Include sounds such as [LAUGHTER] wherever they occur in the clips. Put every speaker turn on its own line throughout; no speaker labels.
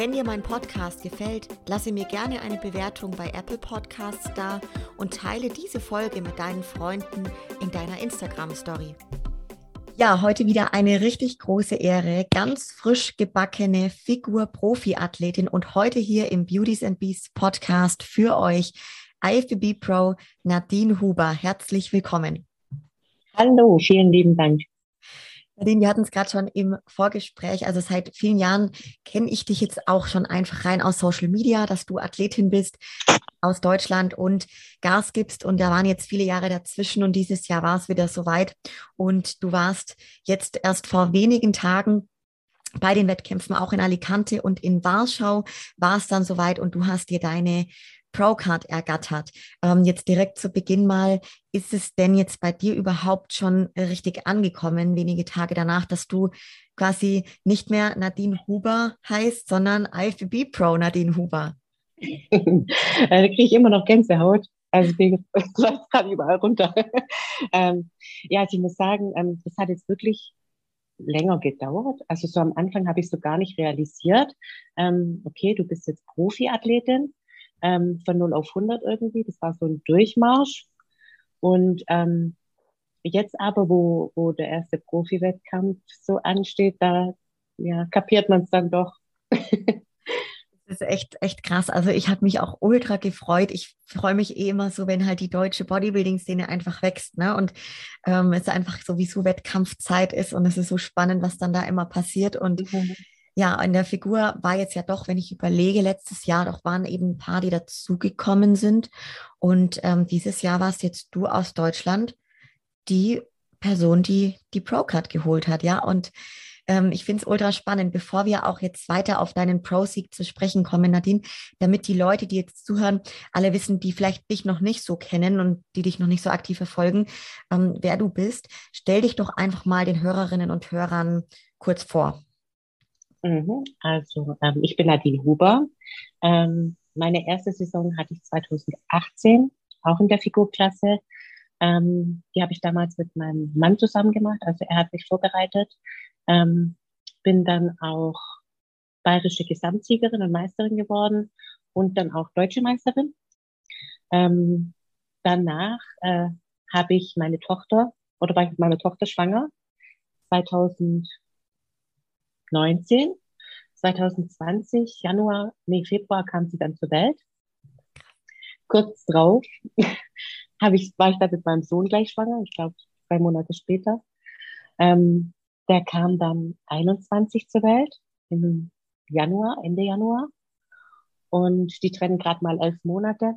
Wenn dir mein Podcast gefällt, lasse mir gerne eine Bewertung bei Apple Podcasts da und teile diese Folge mit deinen Freunden in deiner Instagram Story. Ja, heute wieder eine richtig große Ehre. Ganz frisch gebackene Figur-Profi-Athletin und heute hier im Beauties and Beasts Podcast für euch IFBB Pro Nadine Huber. Herzlich willkommen.
Hallo, vielen lieben Dank.
Nadine, wir hatten es gerade schon im Vorgespräch. Also seit vielen Jahren kenne ich dich jetzt auch schon einfach rein aus Social Media, dass du Athletin bist aus Deutschland und Gas gibst. Und da waren jetzt viele Jahre dazwischen und dieses Jahr war es wieder soweit. Und du warst jetzt erst vor wenigen Tagen bei den Wettkämpfen auch in Alicante und in Warschau war es dann soweit und du hast dir deine Procard ergattert. Ähm, jetzt direkt zu Beginn mal, ist es denn jetzt bei dir überhaupt schon richtig angekommen, wenige Tage danach, dass du quasi nicht mehr Nadine Huber heißt, sondern IFBB Pro Nadine Huber? [LAUGHS]
da kriege ich immer noch Gänsehaut. Also es [LAUGHS] läuft gerade überall runter. [LAUGHS] ähm, ja, also ich muss sagen, ähm, das hat jetzt wirklich länger gedauert. Also so am Anfang habe ich so gar nicht realisiert. Ähm, okay, du bist jetzt Profiathletin ähm, von 0 auf 100 irgendwie. Das war so ein Durchmarsch. Und ähm, jetzt aber, wo, wo der erste Profi-Wettkampf so ansteht, da ja, kapiert man es dann doch. [LAUGHS]
Das ist echt, echt krass. Also ich habe mich auch ultra gefreut. Ich freue mich eh immer so, wenn halt die deutsche Bodybuilding-Szene einfach wächst, ne? Und ähm, es einfach sowieso Wettkampfzeit ist und es ist so spannend, was dann da immer passiert. Und mhm ja, in der Figur war jetzt ja doch, wenn ich überlege, letztes Jahr doch waren eben ein paar, die dazugekommen sind. Und ähm, dieses Jahr warst jetzt du aus Deutschland die Person, die die Pro-Card geholt hat, ja. Und ähm, ich finde es ultra spannend, bevor wir auch jetzt weiter auf deinen Pro-Sieg zu sprechen kommen, Nadine, damit die Leute, die jetzt zuhören, alle wissen, die vielleicht dich noch nicht so kennen und die dich noch nicht so aktiv verfolgen, ähm, wer du bist, stell dich doch einfach mal den Hörerinnen und Hörern kurz vor.
Mhm. Also ähm, ich bin Nadine Huber. Ähm, meine erste Saison hatte ich 2018, auch in der Figurklasse. Ähm, die habe ich damals mit meinem Mann zusammen gemacht. Also er hat mich vorbereitet. Ähm, bin dann auch bayerische Gesamtsiegerin und Meisterin geworden und dann auch deutsche Meisterin. Ähm, danach äh, habe ich meine Tochter oder war ich mit meiner Tochter schwanger 2000 2019. 2020, Januar, nee, Februar kam sie dann zur Welt. Kurz drauf [LAUGHS] war ich dann mit meinem Sohn gleich schwanger, ich glaube zwei Monate später. Ähm, der kam dann 21 zur Welt im Januar, Ende Januar. Und die trennen gerade mal elf Monate.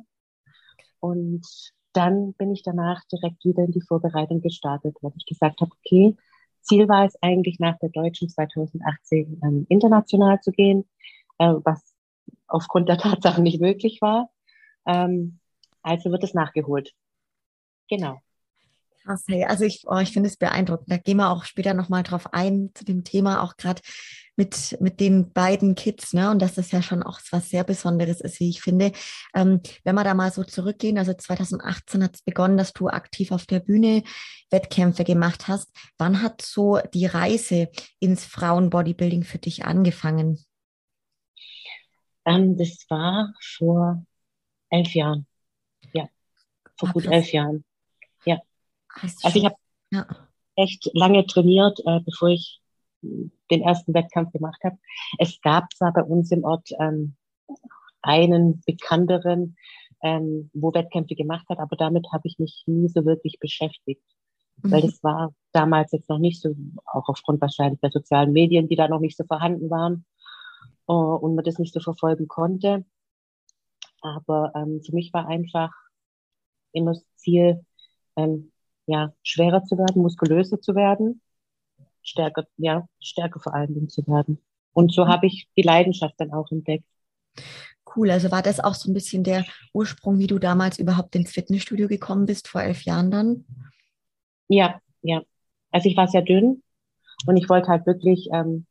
Und dann bin ich danach direkt wieder in die Vorbereitung gestartet, weil ich gesagt habe, okay, Ziel war es eigentlich nach der Deutschen 2018 ähm, international zu gehen, äh, was aufgrund der Tatsache nicht möglich war. Ähm, also wird es nachgeholt. Genau.
Krass, hey, also ich, oh, ich finde es beeindruckend. Da gehen wir auch später nochmal drauf ein, zu dem Thema, auch gerade mit, mit den beiden Kids, ne? Und dass das ja schon auch was sehr Besonderes ist, wie ich finde. Ähm, wenn wir da mal so zurückgehen, also 2018 hat es begonnen, dass du aktiv auf der Bühne Wettkämpfe gemacht hast. Wann hat so die Reise ins Frauenbodybuilding für dich angefangen?
Ähm, das war vor elf Jahren. Ja, vor Ach, gut elf Jahren. Also ich habe ja. echt lange trainiert, äh, bevor ich den ersten Wettkampf gemacht habe. Es gab zwar bei uns im Ort ähm, einen bekannteren, ähm, wo Wettkämpfe gemacht hat, aber damit habe ich mich nie so wirklich beschäftigt. Mhm. Weil das war damals jetzt noch nicht so, auch aufgrund wahrscheinlich der sozialen Medien, die da noch nicht so vorhanden waren uh, und man das nicht so verfolgen konnte. Aber ähm, für mich war einfach immer das Ziel, ähm, ja, schwerer zu werden, muskulöser zu werden, stärker, ja, stärker vor allen Dingen zu werden. Und so habe ich die Leidenschaft dann auch entdeckt.
cool. Also war das auch so ein bisschen der Ursprung, wie du damals überhaupt ins Fitnessstudio gekommen bist, vor elf Jahren dann?
Ja, ja. Also ich war sehr dünn und ich wollte halt wirklich ähm,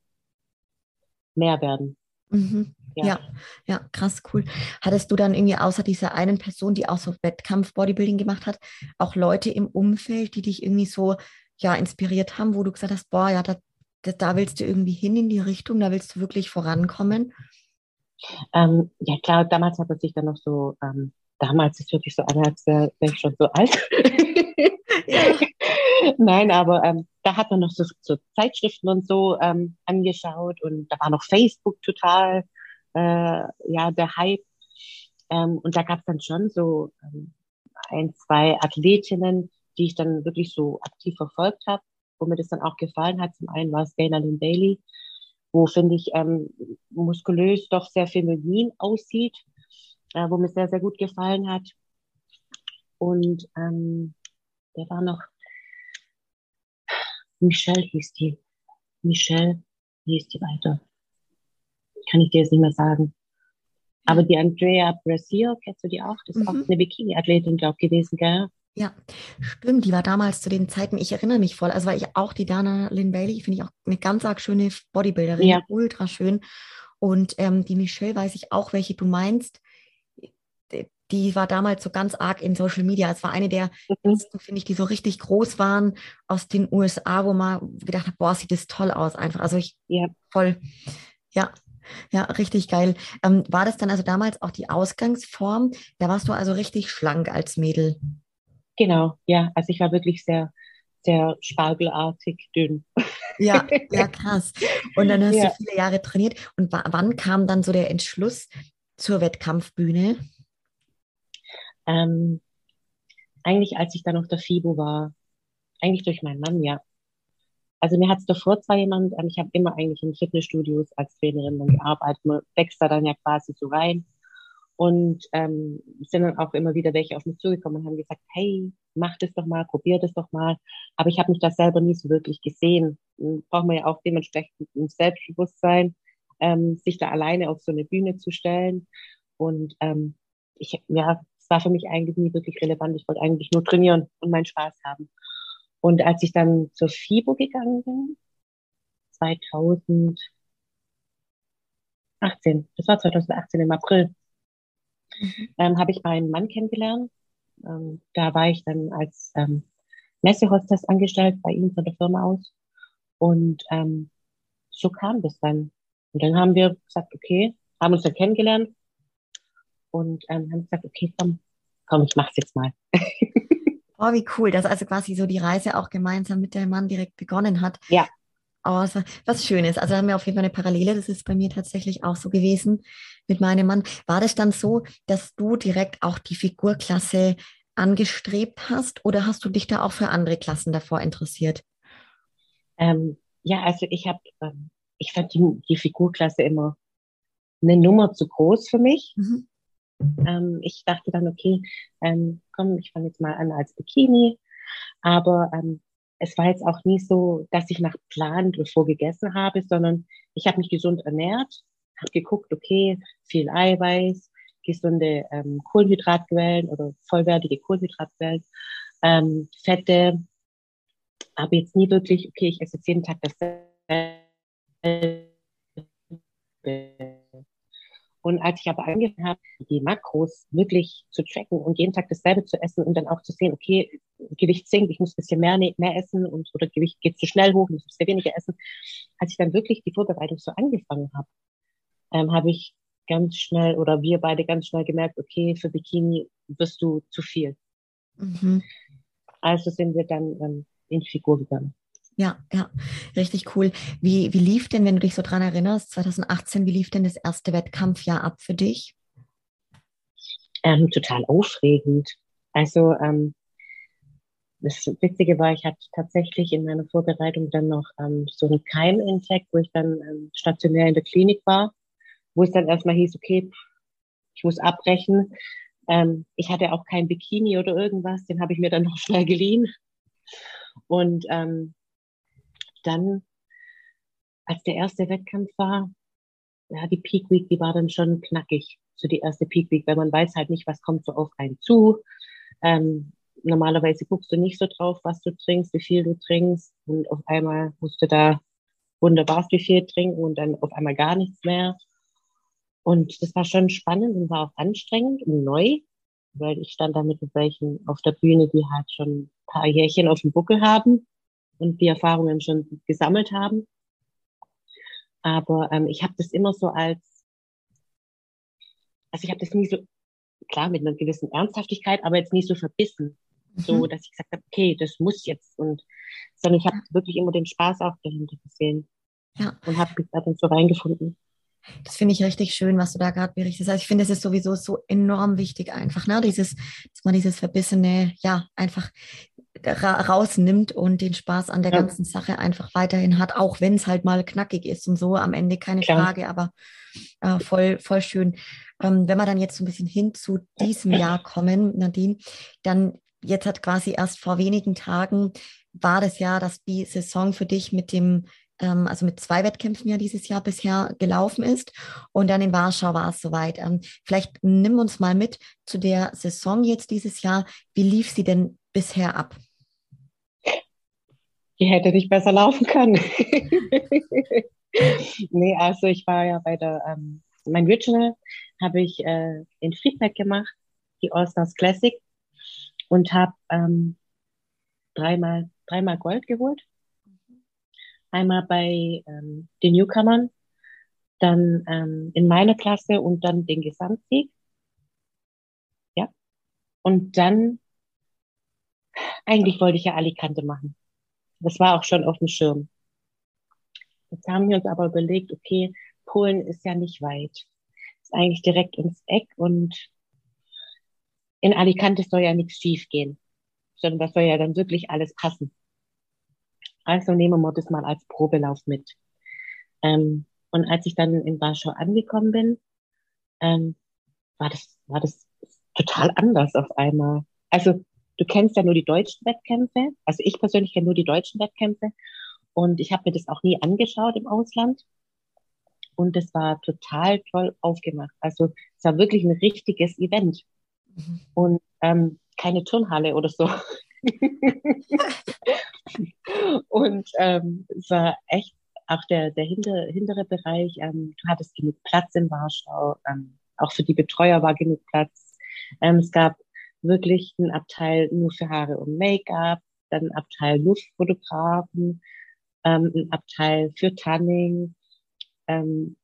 mehr werden.
Mhm. Ja. ja. ja, krass, cool. Hattest du dann irgendwie außer dieser einen Person, die auch so Wettkampf-Bodybuilding gemacht hat, auch Leute im Umfeld, die dich irgendwie so ja inspiriert haben, wo du gesagt hast, boah, ja, da, da willst du irgendwie hin in die Richtung, da willst du wirklich vorankommen?
Ähm, ja, klar, damals hat man sich dann noch so, ähm, damals ist wirklich so an, als wäre wär ich schon so alt. [LAUGHS] ja. [LAUGHS] Nein, aber ähm, da hat man noch so, so Zeitschriften und so ähm, angeschaut und da war noch Facebook total, äh, ja, der Hype. Ähm, und da gab es dann schon so ähm, ein, zwei Athletinnen, die ich dann wirklich so aktiv verfolgt habe, wo mir das dann auch gefallen hat. Zum einen war es Dana Lynn Bailey, wo, finde ich, ähm, muskulös doch sehr feminin aussieht, äh, wo mir sehr, sehr gut gefallen hat. Und ähm, der war noch, Michelle hieß die. Michelle hieß die weiter. Kann ich dir jetzt nicht mehr sagen. Aber die Andrea Brasil, kennst du die auch? Das ist mhm. auch eine Bikini-Athletin, glaube ich, gewesen, gell?
Ja, stimmt. Die war damals zu den Zeiten, ich erinnere mich voll, also war ich auch die Dana Lynn Bailey, finde ich auch eine ganz arg schöne Bodybuilderin, ja. ultra schön. Und ähm, die Michelle weiß ich auch, welche du meinst. Die war damals so ganz arg in Social Media. Es war eine der mhm. ersten, finde ich, die so richtig groß waren aus den USA, wo man gedacht hat, boah, sieht das toll aus einfach. Also ich ja. voll, ja, ja, richtig geil. Ähm, war das dann also damals auch die Ausgangsform? Da warst du also richtig schlank als Mädel.
Genau, ja. Also ich war wirklich sehr, sehr spargelartig dünn.
Ja, [LAUGHS] ja, krass. Und dann hast ja. du viele Jahre trainiert. Und wann kam dann so der Entschluss zur Wettkampfbühne?
Ähm, eigentlich, als ich dann auf der FIBO war. Eigentlich durch meinen Mann, ja. Also mir hat es davor zwar jemand, ähm, ich habe immer eigentlich in Fitnessstudios als Trainerin dann gearbeitet, man wächst da dann ja quasi so rein. Und ähm, sind dann auch immer wieder welche auf mich zugekommen und haben gesagt, hey, mach das doch mal, probier das doch mal. Aber ich habe mich da selber nie so wirklich gesehen. Braucht man ja auch dementsprechend ein Selbstbewusstsein, ähm, sich da alleine auf so eine Bühne zu stellen. Und ähm, ich, ja, es war für mich eigentlich nie wirklich relevant. Ich wollte eigentlich nur trainieren und meinen Spaß haben. Und als ich dann zur FIBO gegangen bin, 2018, das war 2018 im April, mhm. ähm, habe ich meinen Mann kennengelernt. Ähm, da war ich dann als ähm, Messehostess angestellt bei ihm von der Firma aus. Und ähm, so kam das dann. Und dann haben wir gesagt, okay, haben uns dann kennengelernt und ähm, haben gesagt, okay, komm, komm, ich mach's jetzt mal. [LAUGHS]
oh, wie cool, dass also quasi so die Reise auch gemeinsam mit dem Mann direkt begonnen hat.
Ja.
Oh, was Schönes. Also haben wir auf jeden Fall eine Parallele. Das ist bei mir tatsächlich auch so gewesen mit meinem Mann. War das dann so, dass du direkt auch die Figurklasse angestrebt hast oder hast du dich da auch für andere Klassen davor interessiert?
Ähm, ja, also ich habe, ähm, ich fand die, die, Figurklasse immer eine Nummer zu groß für mich. Mhm. Ähm, ich dachte dann, okay, ähm, komm, ich fange jetzt mal an als Bikini. Aber ähm, es war jetzt auch nie so, dass ich nach Plan bevor gegessen habe, sondern ich habe mich gesund ernährt, habe geguckt, okay, viel Eiweiß, gesunde ähm, Kohlenhydratquellen oder vollwertige Kohlenhydratquellen, ähm, Fette, aber jetzt nie wirklich, okay, ich esse jetzt jeden Tag dasselbe. Und als ich aber angefangen habe, die Makros wirklich zu tracken und jeden Tag dasselbe zu essen und dann auch zu sehen, okay, Gewicht sinkt, ich muss ein bisschen mehr, mehr essen und oder Gewicht geht zu schnell hoch, ich muss ein bisschen weniger essen. Als ich dann wirklich die Vorbereitung so angefangen habe, ähm, habe ich ganz schnell oder wir beide ganz schnell gemerkt, okay, für Bikini wirst du zu viel. Mhm. Also sind wir dann ähm, in Figur gegangen.
Ja, ja, richtig cool. Wie, wie lief denn, wenn du dich so dran erinnerst, 2018, wie lief denn das erste Wettkampfjahr ab für dich?
Ähm, total aufregend. Also ähm, das Witzige war, ich hatte tatsächlich in meiner Vorbereitung dann noch ähm, so einen Keiminfekt, wo ich dann ähm, stationär in der Klinik war, wo es dann erstmal hieß, okay, ich muss abbrechen. Ähm, ich hatte auch kein Bikini oder irgendwas, den habe ich mir dann noch [LAUGHS] schnell geliehen. Und ähm, dann, als der erste Wettkampf war, ja, die Peak Week, die war dann schon knackig. so die erste Peak Week, weil man weiß halt nicht, was kommt so auf einen zu. Ähm, normalerweise guckst du nicht so drauf, was du trinkst, wie viel du trinkst und auf einmal musst du da wunderbar wie viel trinken und dann auf einmal gar nichts mehr. Und das war schon spannend und war auch anstrengend und neu, weil ich stand da mit welchen auf der Bühne, die halt schon ein paar Jährchen auf dem Buckel haben und die Erfahrungen schon gesammelt haben. Aber ähm, ich habe das immer so als, also ich habe das nie so, klar mit einer gewissen Ernsthaftigkeit, aber jetzt nie so verbissen, mhm. so dass ich gesagt habe, okay, das muss jetzt und sondern ich habe wirklich immer den Spaß auch dahinter gesehen ja. und habe mich da dann so reingefunden.
Das finde ich richtig schön, was du da gerade berichtest. Also ich finde, es ist sowieso so enorm wichtig einfach, ne? Dieses, dass man dieses verbissene, ja, einfach ra rausnimmt und den Spaß an der ja. ganzen Sache einfach weiterhin hat, auch wenn es halt mal knackig ist und so. Am Ende keine Klar. Frage, aber äh, voll, voll schön. Ähm, wenn wir dann jetzt so ein bisschen hin zu diesem [CLEARS THROAT] Jahr kommen, Nadine, dann jetzt hat quasi erst vor wenigen Tagen war das ja, dass die Saison für dich mit dem ähm, also mit zwei Wettkämpfen ja dieses Jahr bisher gelaufen ist. Und dann in Warschau war es soweit. Ähm, vielleicht nimm uns mal mit zu der Saison jetzt dieses Jahr. Wie lief sie denn bisher ab?
Die hätte nicht besser laufen können. [LAUGHS] nee, also ich war ja bei der, ähm, mein Regional habe ich äh, in Friedberg gemacht, die All-Stars Classic und habe ähm, dreimal, dreimal Gold geholt einmal bei ähm, den Newcomern, dann ähm, in meiner Klasse und dann den Gesamtsieg. Ja. Und dann, eigentlich wollte ich ja Alicante machen. Das war auch schon auf dem Schirm. Jetzt haben wir uns aber überlegt, okay, Polen ist ja nicht weit. Ist eigentlich direkt ums Eck und in Alicante soll ja nichts schief gehen, sondern das soll ja dann wirklich alles passen. Also nehmen wir das mal als Probelauf mit. Ähm, und als ich dann in Warschau angekommen bin, ähm, war das, war das total anders auf einmal. Also du kennst ja nur die deutschen Wettkämpfe. Also ich persönlich kenne nur die deutschen Wettkämpfe. Und ich habe mir das auch nie angeschaut im Ausland. Und das war total toll aufgemacht. Also es war wirklich ein richtiges Event. Mhm. Und ähm, keine Turnhalle oder so. [LAUGHS] und ähm, es war echt auch der, der hinter, hintere Bereich. Ähm, du hattest genug Platz in Warschau. Ähm, auch für die Betreuer war genug Platz. Ähm, es gab wirklich einen Abteil nur für Haare und Make-up, dann einen Abteil nur für Fotografen, ähm, ein Abteil für Tanning, ähm,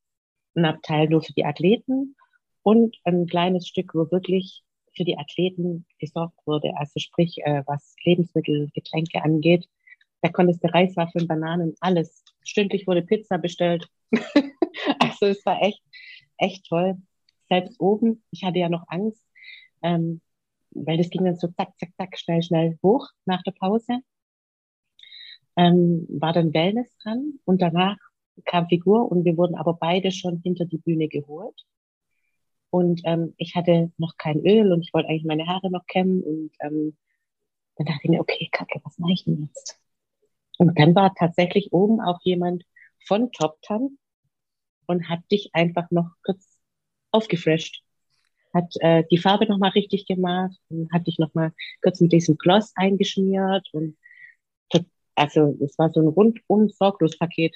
ein Abteil nur für die Athleten und ein kleines Stück, wo wirklich für die Athleten gesorgt wurde. Also sprich, äh, was Lebensmittel, Getränke angeht. Da konntest du Reiswaffeln, Bananen, alles. Stündlich wurde Pizza bestellt. [LAUGHS] also es war echt, echt toll. Selbst oben, ich hatte ja noch Angst, ähm, weil das ging dann so zack, zack, zack, schnell, schnell hoch nach der Pause. Ähm, war dann Wellness dran und danach kam Figur und wir wurden aber beide schon hinter die Bühne geholt. Und ähm, ich hatte noch kein Öl und ich wollte eigentlich meine Haare noch kämmen. Und ähm, dann dachte ich mir, okay, Kacke, was mache ich denn jetzt? Und dann war tatsächlich oben auch jemand von Top Tan und hat dich einfach noch kurz aufgefresht. Hat äh, die Farbe nochmal richtig gemacht und hat dich nochmal kurz mit diesem Gloss eingeschmiert. Und also es war so ein rundum sorglos Paket.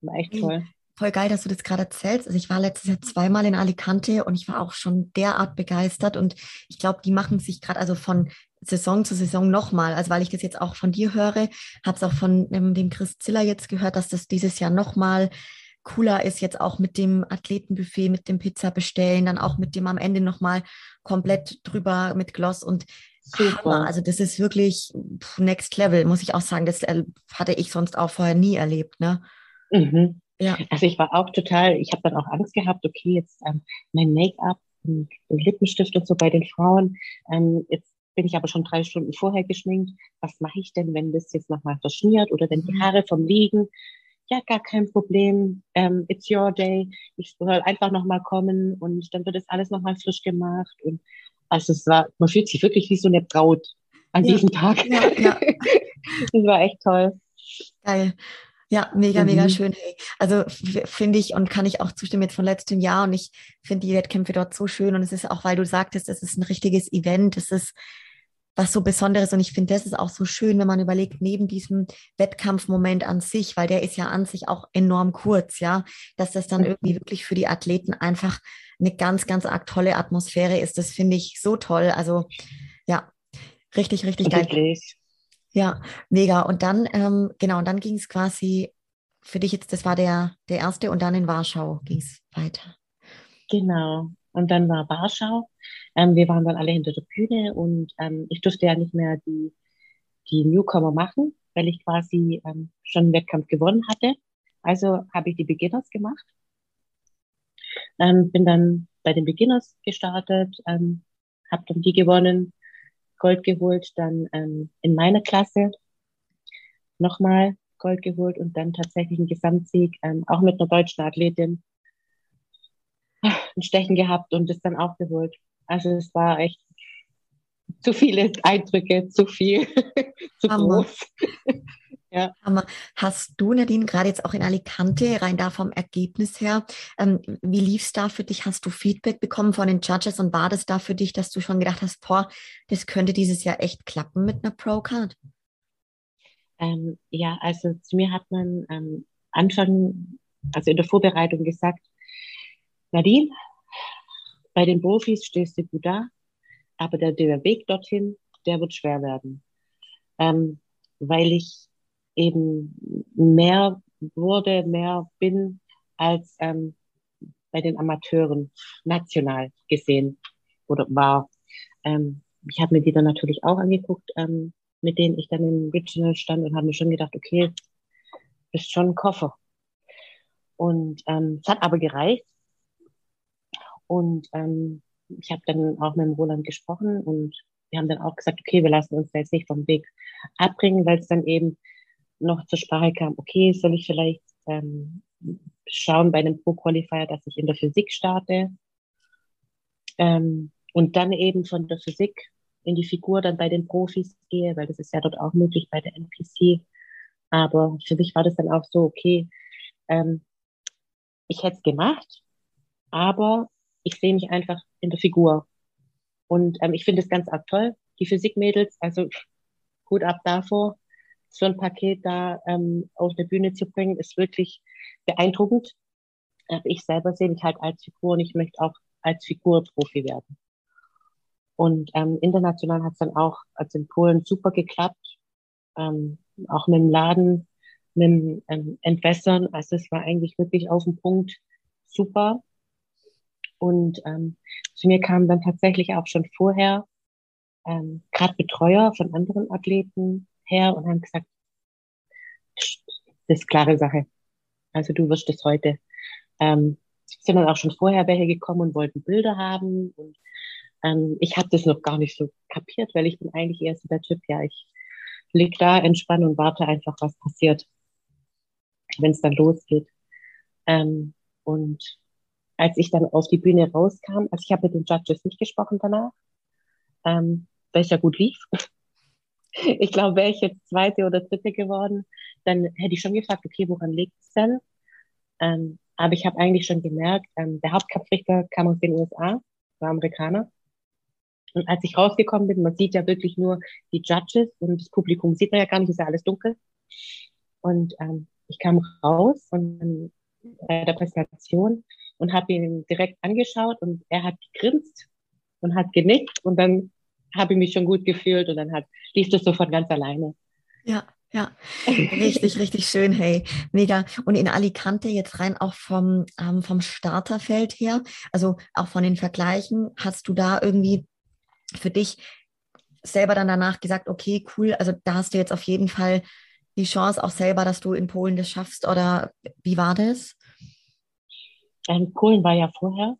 War echt toll
voll geil, dass du das gerade erzählst. Also ich war letztes Jahr zweimal in Alicante und ich war auch schon derart begeistert und ich glaube, die machen sich gerade also von Saison zu Saison nochmal. Also weil ich das jetzt auch von dir höre, habe es auch von ähm, dem Chris Ziller jetzt gehört, dass das dieses Jahr nochmal cooler ist, jetzt auch mit dem Athletenbuffet, mit dem Pizza bestellen, dann auch mit dem am Ende nochmal komplett drüber mit Gloss und Super. Also das ist wirklich next level, muss ich auch sagen. Das äh, hatte ich sonst auch vorher nie erlebt. Ne?
Mhm. Ja. Also ich war auch total, ich habe dann auch Angst gehabt, okay, jetzt ähm, mein Make-up und Lippenstift und so bei den Frauen, ähm, jetzt bin ich aber schon drei Stunden vorher geschminkt. Was mache ich denn, wenn das jetzt nochmal verschmiert oder wenn die mhm. Haare vom Liegen? Ja, gar kein Problem. Ähm, it's your day. Ich soll einfach nochmal kommen und dann wird das alles nochmal frisch gemacht. Und also es war, man fühlt sich wirklich wie so eine Braut an ja. diesem Tag. Ja, ja. [LAUGHS] das war echt toll.
Geil. Ja, mega, mhm. mega schön. Hey. Also finde ich und kann ich auch zustimmen jetzt von letztem Jahr und ich finde die Wettkämpfe dort so schön und es ist auch, weil du sagtest, es ist ein richtiges Event, es ist was so Besonderes und ich finde, das ist auch so schön, wenn man überlegt, neben diesem Wettkampfmoment an sich, weil der ist ja an sich auch enorm kurz, ja, dass das dann mhm. irgendwie wirklich für die Athleten einfach eine ganz, ganz arg tolle Atmosphäre ist. Das finde ich so toll. Also ja, richtig, richtig geil. Wirklich. Ja, mega. Und dann, ähm, genau, und dann ging es quasi für dich jetzt, das war der, der erste und dann in Warschau ging es weiter.
Genau. Und dann war Warschau. Ähm, wir waren dann alle hinter der Bühne und ähm, ich durfte ja nicht mehr die, die Newcomer machen, weil ich quasi ähm, schon einen Wettkampf gewonnen hatte. Also habe ich die Beginners gemacht. Ähm, bin dann bei den Beginners gestartet, ähm, habe dann die gewonnen Gold geholt, dann ähm, in meiner Klasse nochmal Gold geholt und dann tatsächlich einen Gesamtsieg, ähm, auch mit einer deutschen Athletin ein Stechen gehabt und das dann auch geholt. Also es war echt zu viele Eindrücke, zu viel, [LAUGHS] zu Hammer. groß. [LAUGHS]
Ja. Hast du, Nadine, gerade jetzt auch in Alicante, rein da vom Ergebnis her, ähm, wie lief es da für dich? Hast du Feedback bekommen von den Judges und war das da für dich, dass du schon gedacht hast, boah, das könnte dieses Jahr echt klappen mit einer Pro-Card?
Ähm, ja, also zu mir hat man ähm, Anfang, also in der Vorbereitung gesagt, Nadine, bei den Profis stehst du gut da, aber der, der Weg dorthin, der wird schwer werden. Ähm, weil ich eben mehr wurde, mehr bin als ähm, bei den Amateuren national gesehen oder war. Ähm, ich habe mir die dann natürlich auch angeguckt, ähm, mit denen ich dann im Regional stand und habe mir schon gedacht, okay, ist schon ein Koffer. Und ähm, es hat aber gereicht. Und ähm, ich habe dann auch mit dem Roland gesprochen und wir haben dann auch gesagt, okay, wir lassen uns da jetzt nicht vom Weg abbringen, weil es dann eben noch zur Sprache kam, okay, soll ich vielleicht ähm, schauen bei einem Pro-Qualifier, dass ich in der Physik starte ähm, und dann eben von der Physik in die Figur dann bei den Profis gehe, weil das ist ja dort auch möglich bei der NPC. Aber für mich war das dann auch so, okay, ähm, ich hätte es gemacht, aber ich sehe mich einfach in der Figur. Und ähm, ich finde es ganz arg toll, die Physikmädels, also gut ab davor, so ein Paket da ähm, auf der Bühne zu bringen, ist wirklich beeindruckend. Aber ich selber sehe mich halt als Figur und ich möchte auch als Figur Profi werden. Und ähm, international hat es dann auch, also in Polen, super geklappt. Ähm, auch mit dem Laden, mit dem ähm, Entwässern. Also es war eigentlich wirklich auf den Punkt super. Und ähm, zu mir kamen dann tatsächlich auch schon vorher ähm, gerade Betreuer von anderen Athleten her und haben gesagt, das ist klare Sache. Also du wirst es heute. Ähm, sind dann auch schon vorher welche gekommen und wollten Bilder haben. Und ähm, ich habe das noch gar nicht so kapiert, weil ich bin eigentlich eher so der Typ, ja, ich lieg da, entspanne und warte einfach, was passiert, wenn es dann losgeht. Ähm, und als ich dann auf die Bühne rauskam, also ich habe mit den Judges nicht gesprochen danach, ähm, ja gut lief. [LAUGHS] ich glaube, wäre ich jetzt zweite oder dritte geworden, dann hätte ich schon gefragt, okay, woran liegt es denn? Ähm, aber ich habe eigentlich schon gemerkt, ähm, der Hauptkampfrichter kam aus den USA, war Amerikaner. Und als ich rausgekommen bin, man sieht ja wirklich nur die Judges und das Publikum sieht man ja gar nicht, ist ja alles dunkel. Und ähm, ich kam raus und bei der Präsentation und habe ihn direkt angeschaut und er hat gegrinst und hat genickt und dann habe ich mich schon gut gefühlt und dann hat, lief das so von ganz alleine.
Ja, ja, richtig, richtig schön, hey, mega. Und in Alicante jetzt rein auch vom, ähm, vom Starterfeld her, also auch von den Vergleichen, hast du da irgendwie für dich selber dann danach gesagt, okay, cool, also da hast du jetzt auf jeden Fall die Chance auch selber, dass du in Polen das schaffst oder wie war das?
Ähm, Polen war ja vorher.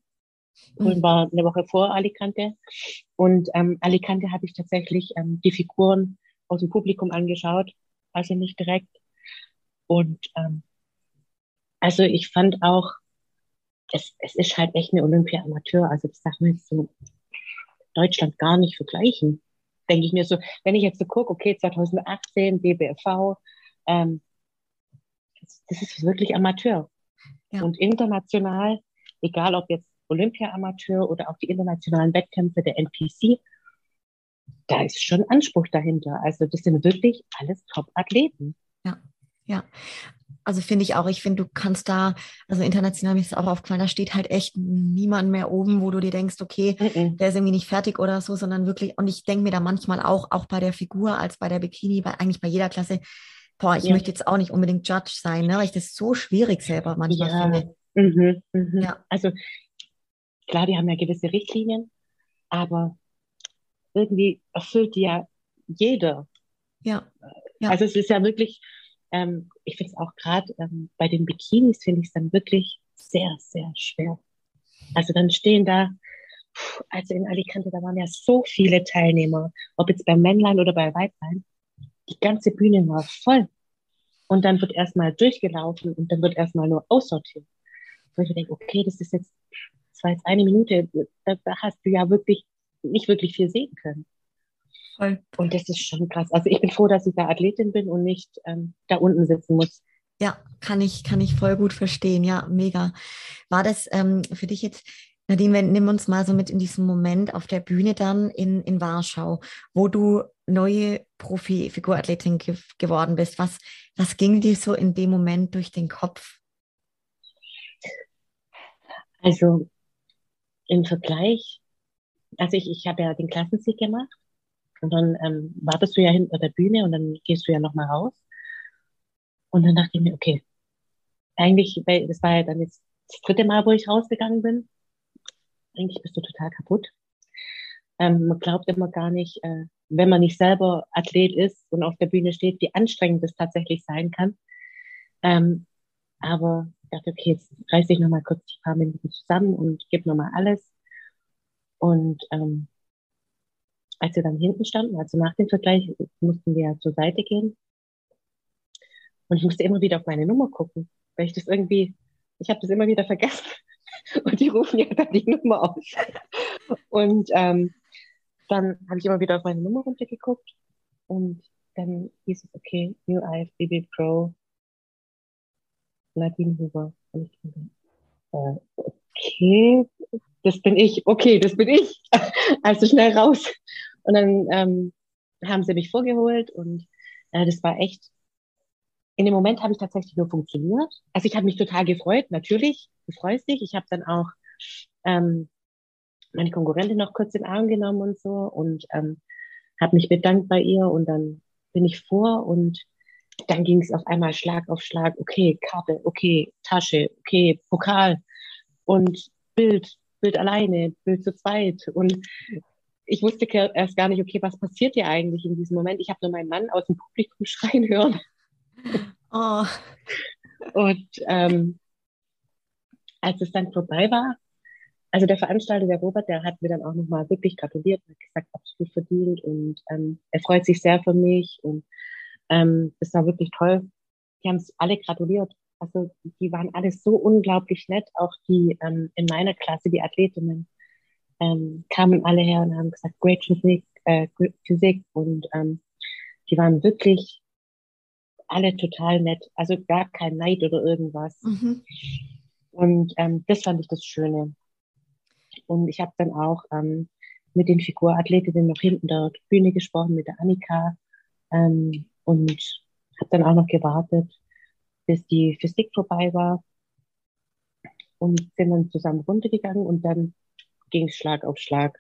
Polen mhm. war eine Woche vor Alicante. Und ähm, Alicante habe ich tatsächlich ähm, die Figuren aus dem Publikum angeschaut, also nicht direkt. Und ähm, also ich fand auch, es, es ist halt echt eine Olympia-Amateur. Also das darf man jetzt so Deutschland gar nicht vergleichen. Denke ich mir so, wenn ich jetzt so gucke, okay, 2018, BBFV, ähm, das, das ist wirklich Amateur. Ja. Und international, egal ob jetzt Olympia-Amateur oder auch die internationalen Wettkämpfe der NPC, da ist schon Anspruch dahinter. Also das sind wirklich alles Top-Athleten.
Ja, ja. Also finde ich auch, ich finde, du kannst da, also international mir ist es auch aufgefallen, da steht halt echt niemand mehr oben, wo du dir denkst, okay, -mm. der ist irgendwie nicht fertig oder so, sondern wirklich, und ich denke mir da manchmal auch, auch bei der Figur als bei der Bikini, bei, eigentlich bei jeder Klasse, boah, ich ja. möchte jetzt auch nicht unbedingt Judge sein, ne, weil ich das so schwierig selber manchmal ja. finde.
Mhm, mhm. Ja. Also klar, die haben ja gewisse Richtlinien, aber irgendwie erfüllt die ja jeder.
Ja.
ja. Also es ist ja wirklich, ähm, ich finde es auch gerade ähm, bei den Bikinis finde ich es dann wirklich sehr, sehr schwer. Also dann stehen da, also in Alicante, da waren ja so viele Teilnehmer, ob jetzt bei Männlein oder bei Weiblein, die ganze Bühne war voll. Und dann wird erstmal durchgelaufen und dann wird erstmal nur aussortiert. Wo ich denke, okay, das ist jetzt, das war jetzt eine Minute, da, da hast du ja wirklich nicht wirklich viel sehen können. Voll. Und das ist schon krass. Also ich bin froh, dass ich da Athletin bin und nicht ähm, da unten sitzen muss.
Ja, kann ich, kann ich voll gut verstehen. Ja, mega. War das ähm, für dich jetzt, Nadine, nimm uns mal so mit in diesen Moment auf der Bühne dann in, in Warschau, wo du neue Profi-Figurathletin ge geworden bist. Was, was ging dir so in dem Moment durch den Kopf?
Also im Vergleich, also ich, ich habe ja den Klassensieg gemacht und dann ähm, wartest du ja hinter der Bühne und dann gehst du ja nochmal raus. Und dann dachte ich mir, okay, eigentlich, das war ja dann jetzt das dritte Mal, wo ich rausgegangen bin. Eigentlich bist du total kaputt. Ähm, man glaubt immer gar nicht, äh, wenn man nicht selber Athlet ist und auf der Bühne steht, wie anstrengend das tatsächlich sein kann. Ähm, aber ich dachte, okay, jetzt reiße ich nochmal kurz die paar Minuten zusammen und gebe nochmal alles. Und ähm, als wir dann hinten standen, also nach dem Vergleich, mussten wir zur Seite gehen. Und ich musste immer wieder auf meine Nummer gucken, weil ich das irgendwie, ich habe das immer wieder vergessen. [LAUGHS] Und die rufen ja dann die Nummer aus. Und ähm, dann habe ich immer wieder auf meine Nummer runtergeguckt und dann hieß es, okay, New IFBB Pro, Nadine Huber. Und ich dachte, äh, okay, das bin ich, okay, das bin ich. [LAUGHS] Also schnell raus. Und dann ähm, haben sie mich vorgeholt und äh, das war echt, in dem Moment habe ich tatsächlich nur funktioniert. Also ich habe mich total gefreut, natürlich, du freust dich. Ich habe dann auch ähm, meine Konkurrentin noch kurz in den Arm genommen und so und ähm, habe mich bedankt bei ihr und dann bin ich vor und dann ging es auf einmal Schlag auf Schlag, okay, Karte, okay, Tasche, okay, Pokal und Bild, Bild alleine, Bild zu zweit und ich wusste erst gar nicht, okay, was passiert hier eigentlich in diesem Moment? Ich habe nur meinen Mann aus dem Publikum [LAUGHS] schreien hören. Oh. Und ähm, als es dann vorbei war, also der Veranstalter, der Robert, der hat mir dann auch nochmal wirklich gratuliert und hat gesagt, absolut verdient und ähm, er freut sich sehr für mich und ähm, es war wirklich toll. Die haben es alle gratuliert. Also die waren alle so unglaublich nett, auch die ähm, in meiner Klasse, die Athletinnen, ähm, kamen alle her und haben gesagt, great Physik, äh, great Physik und ähm, die waren wirklich alle total nett, also gar kein Neid oder irgendwas. Mhm. Und ähm, das fand ich das Schöne. Und ich habe dann auch ähm, mit den Figurathletinnen noch hinten der Bühne gesprochen, mit der Annika. Ähm, und habe dann auch noch gewartet, bis die Physik vorbei war. Und sind dann zusammen runtergegangen und dann ging Schlag auf Schlag.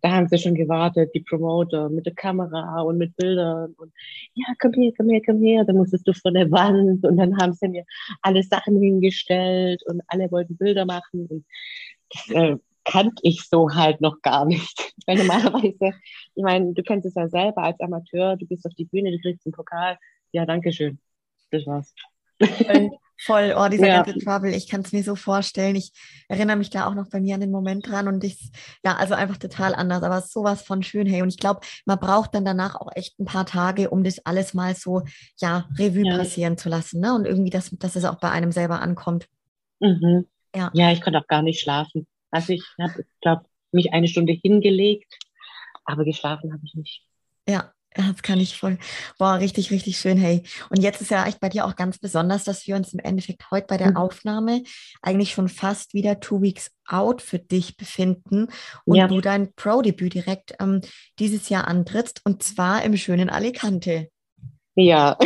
Da haben sie schon gewartet, die Promoter mit der Kamera und mit Bildern und ja, komm her, komm her, komm her. Dann musstest du von der Wand und dann haben sie mir alle Sachen hingestellt und alle wollten Bilder machen. Und das äh, kannte ich so halt noch gar nicht. [LAUGHS] Weil normalerweise, ich meine, du kennst es ja selber als Amateur, du gehst auf die Bühne, du kriegst einen Pokal. Ja, danke schön. Das war's.
Voll, oh, dieser ja. ganze Trouble, ich kann es mir so vorstellen. Ich erinnere mich da auch noch bei mir an den Moment dran und ich, ja, also einfach total anders, aber sowas von schön, hey. Und ich glaube, man braucht dann danach auch echt ein paar Tage, um das alles mal so, ja, Revue ja. passieren zu lassen, ne? Und irgendwie, dass, dass es auch bei einem selber ankommt.
Mhm. Ja. ja, ich konnte auch gar nicht schlafen. Also ich habe, glaube mich eine Stunde hingelegt, aber geschlafen habe ich nicht.
Ja, Das kann ich voll. Boah, richtig, richtig schön, hey. Und jetzt ist ja echt bei dir auch ganz besonders, dass wir uns im Endeffekt heute bei der mhm. Aufnahme eigentlich schon fast wieder two weeks out für dich befinden und ja. du dein Pro-Debüt direkt ähm, dieses Jahr antrittst und zwar im schönen Alicante.
Ja.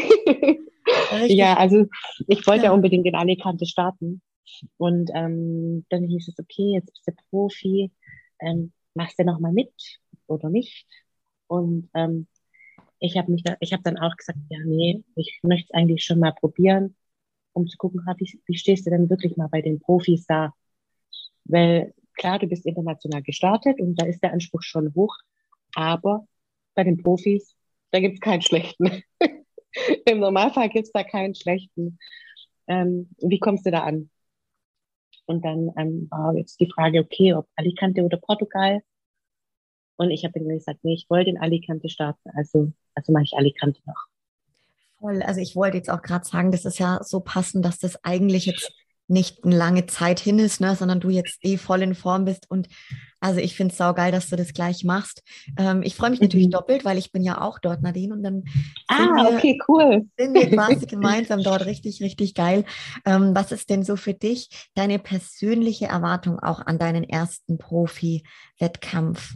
[LAUGHS] ja, also ich wollte ja. unbedingt in Alicante starten. Und ähm, dann hieß es, okay, jetzt bist du Profi, ähm, machst du nochmal mit oder nicht? Und ähm, ich habe mich da, ich habe dann auch gesagt, ja, nee, ich möchte es eigentlich schon mal probieren, um zu gucken, wie, wie stehst du denn wirklich mal bei den Profis da? Weil klar, du bist international gestartet und da ist der Anspruch schon hoch, aber bei den Profis, da gibt's keinen schlechten. [LAUGHS] Im Normalfall gibt's da keinen schlechten. Ähm, wie kommst du da an? Und dann ähm, war jetzt die Frage, okay, ob Alicante oder Portugal. Und ich habe dann gesagt, nee, ich wollte in Alicante starten, also, also mache ich Alicante noch.
Voll. Also ich wollte jetzt auch gerade sagen, das ist ja so passend, dass das eigentlich jetzt nicht eine lange Zeit hin ist, ne, sondern du jetzt eh voll in Form bist. Und also ich finde es saugeil, dass du das gleich machst. Ähm, ich freue mich mhm. natürlich doppelt, weil ich bin ja auch dort, Nadine. Und dann
ah, wir, okay, cool.
sind wir [LAUGHS] quasi gemeinsam dort richtig, richtig geil. Ähm, was ist denn so für dich deine persönliche Erwartung auch an deinen ersten Profi-Wettkampf?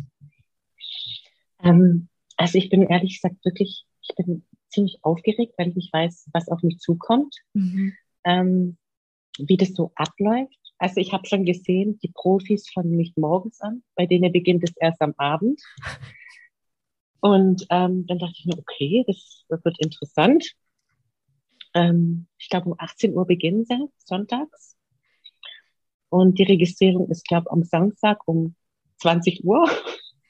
Ähm, also ich bin ehrlich gesagt wirklich, ich bin ziemlich aufgeregt, weil ich nicht weiß, was auf mich zukommt. Mhm. Wie das so abläuft. Also ich habe schon gesehen, die Profis fangen nicht morgens an, bei denen beginnt es erst am Abend. Und ähm, dann dachte ich mir, okay, das, das wird interessant. Ähm, ich glaube, um 18 Uhr beginnen sie sonntags. Und die Registrierung ist, glaube ich, am Samstag um 20 Uhr.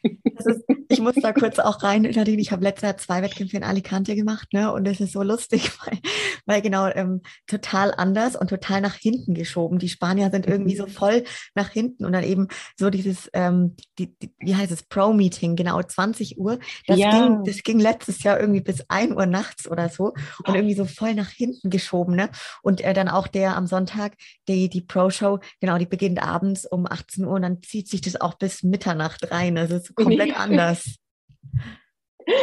Ist, ich muss da kurz auch rein. Ich habe letztes Jahr zwei Wettkämpfe in Alicante gemacht, ne? Und es ist so lustig, [LAUGHS] weil, weil genau ähm, total anders und total nach hinten geschoben. Die Spanier sind irgendwie so mhm. voll nach hinten und dann eben so dieses, ähm, die, die, wie heißt es, Pro-Meeting, genau 20 Uhr. Das, ja. ging, das ging letztes Jahr irgendwie bis 1 Uhr nachts oder so und irgendwie so voll nach hinten geschoben, ne? Und äh, dann auch der am Sonntag, die, die Pro-Show, genau, die beginnt abends um 18 Uhr und dann zieht sich das auch bis Mitternacht rein. Also ist komplett anders.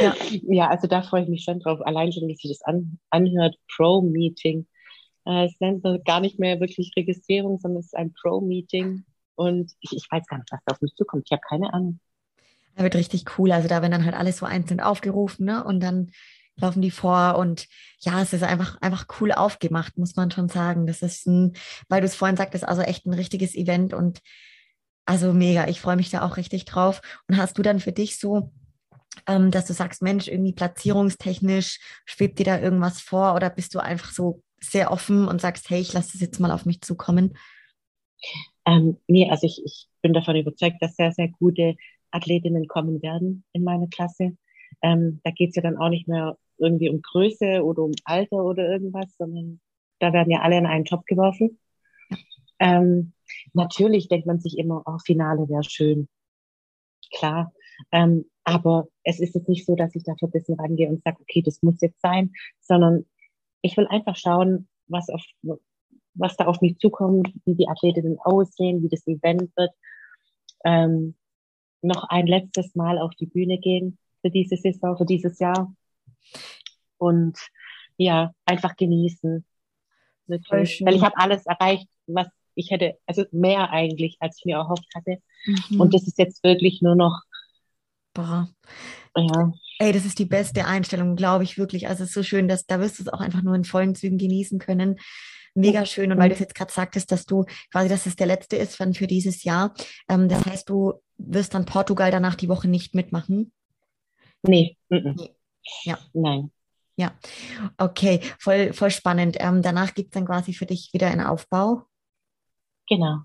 Ja. [LAUGHS] ja, also da freue ich mich schon drauf. Allein schon, wie sich das an, anhört, Pro-Meeting. Äh, es nennt gar nicht mehr wirklich Registrierung, sondern es ist ein Pro-Meeting. Und ich, ich weiß gar nicht, was da auf mich zukommt. Ich habe keine Ahnung.
Da wird richtig cool. Also da werden dann halt alles so einzeln aufgerufen, ne? Und dann laufen die vor und ja, es ist einfach, einfach cool aufgemacht, muss man schon sagen. Das ist ein, weil du es vorhin sagtest, also echt ein richtiges Event und also mega, ich freue mich da auch richtig drauf. Und hast du dann für dich so, ähm, dass du sagst, Mensch, irgendwie platzierungstechnisch schwebt dir da irgendwas vor oder bist du einfach so sehr offen und sagst, hey, ich lasse das jetzt mal auf mich zukommen?
Ähm, nee, also ich, ich bin davon überzeugt, dass sehr, sehr gute Athletinnen kommen werden in meine Klasse. Ähm, da geht's ja dann auch nicht mehr irgendwie um Größe oder um Alter oder irgendwas, sondern da werden ja alle in einen Topf geworfen. Ähm, natürlich denkt man sich immer, oh, Finale wäre schön. Klar. Ähm, aber es ist jetzt nicht so, dass ich da ein bisschen rangehe und sage, okay, das muss jetzt sein, sondern ich will einfach schauen, was auf, was da auf mich zukommt, wie die Athletinnen aussehen, wie das Event wird. Ähm, noch ein letztes Mal auf die Bühne gehen für diese Saison, für dieses Jahr. Und ja, einfach genießen. Wirklich. Weil ich habe alles erreicht, was ich hätte, also mehr eigentlich, als ich mir erhofft hatte. Mhm. Und das ist jetzt wirklich nur noch.
Boah. Ja. Ey, das ist die beste Einstellung, glaube ich wirklich. Also es ist so schön, dass da wirst du es auch einfach nur in vollen Zügen genießen können. Mega schön. Und weil du jetzt gerade sagtest, dass du quasi, dass es der letzte ist für, für dieses Jahr. Ähm, das heißt, du wirst dann Portugal danach die Woche nicht mitmachen?
Nee. nee.
Ja.
Nein.
Ja, okay, voll, voll spannend. Ähm, danach gibt es dann quasi für dich wieder einen Aufbau.
Genau.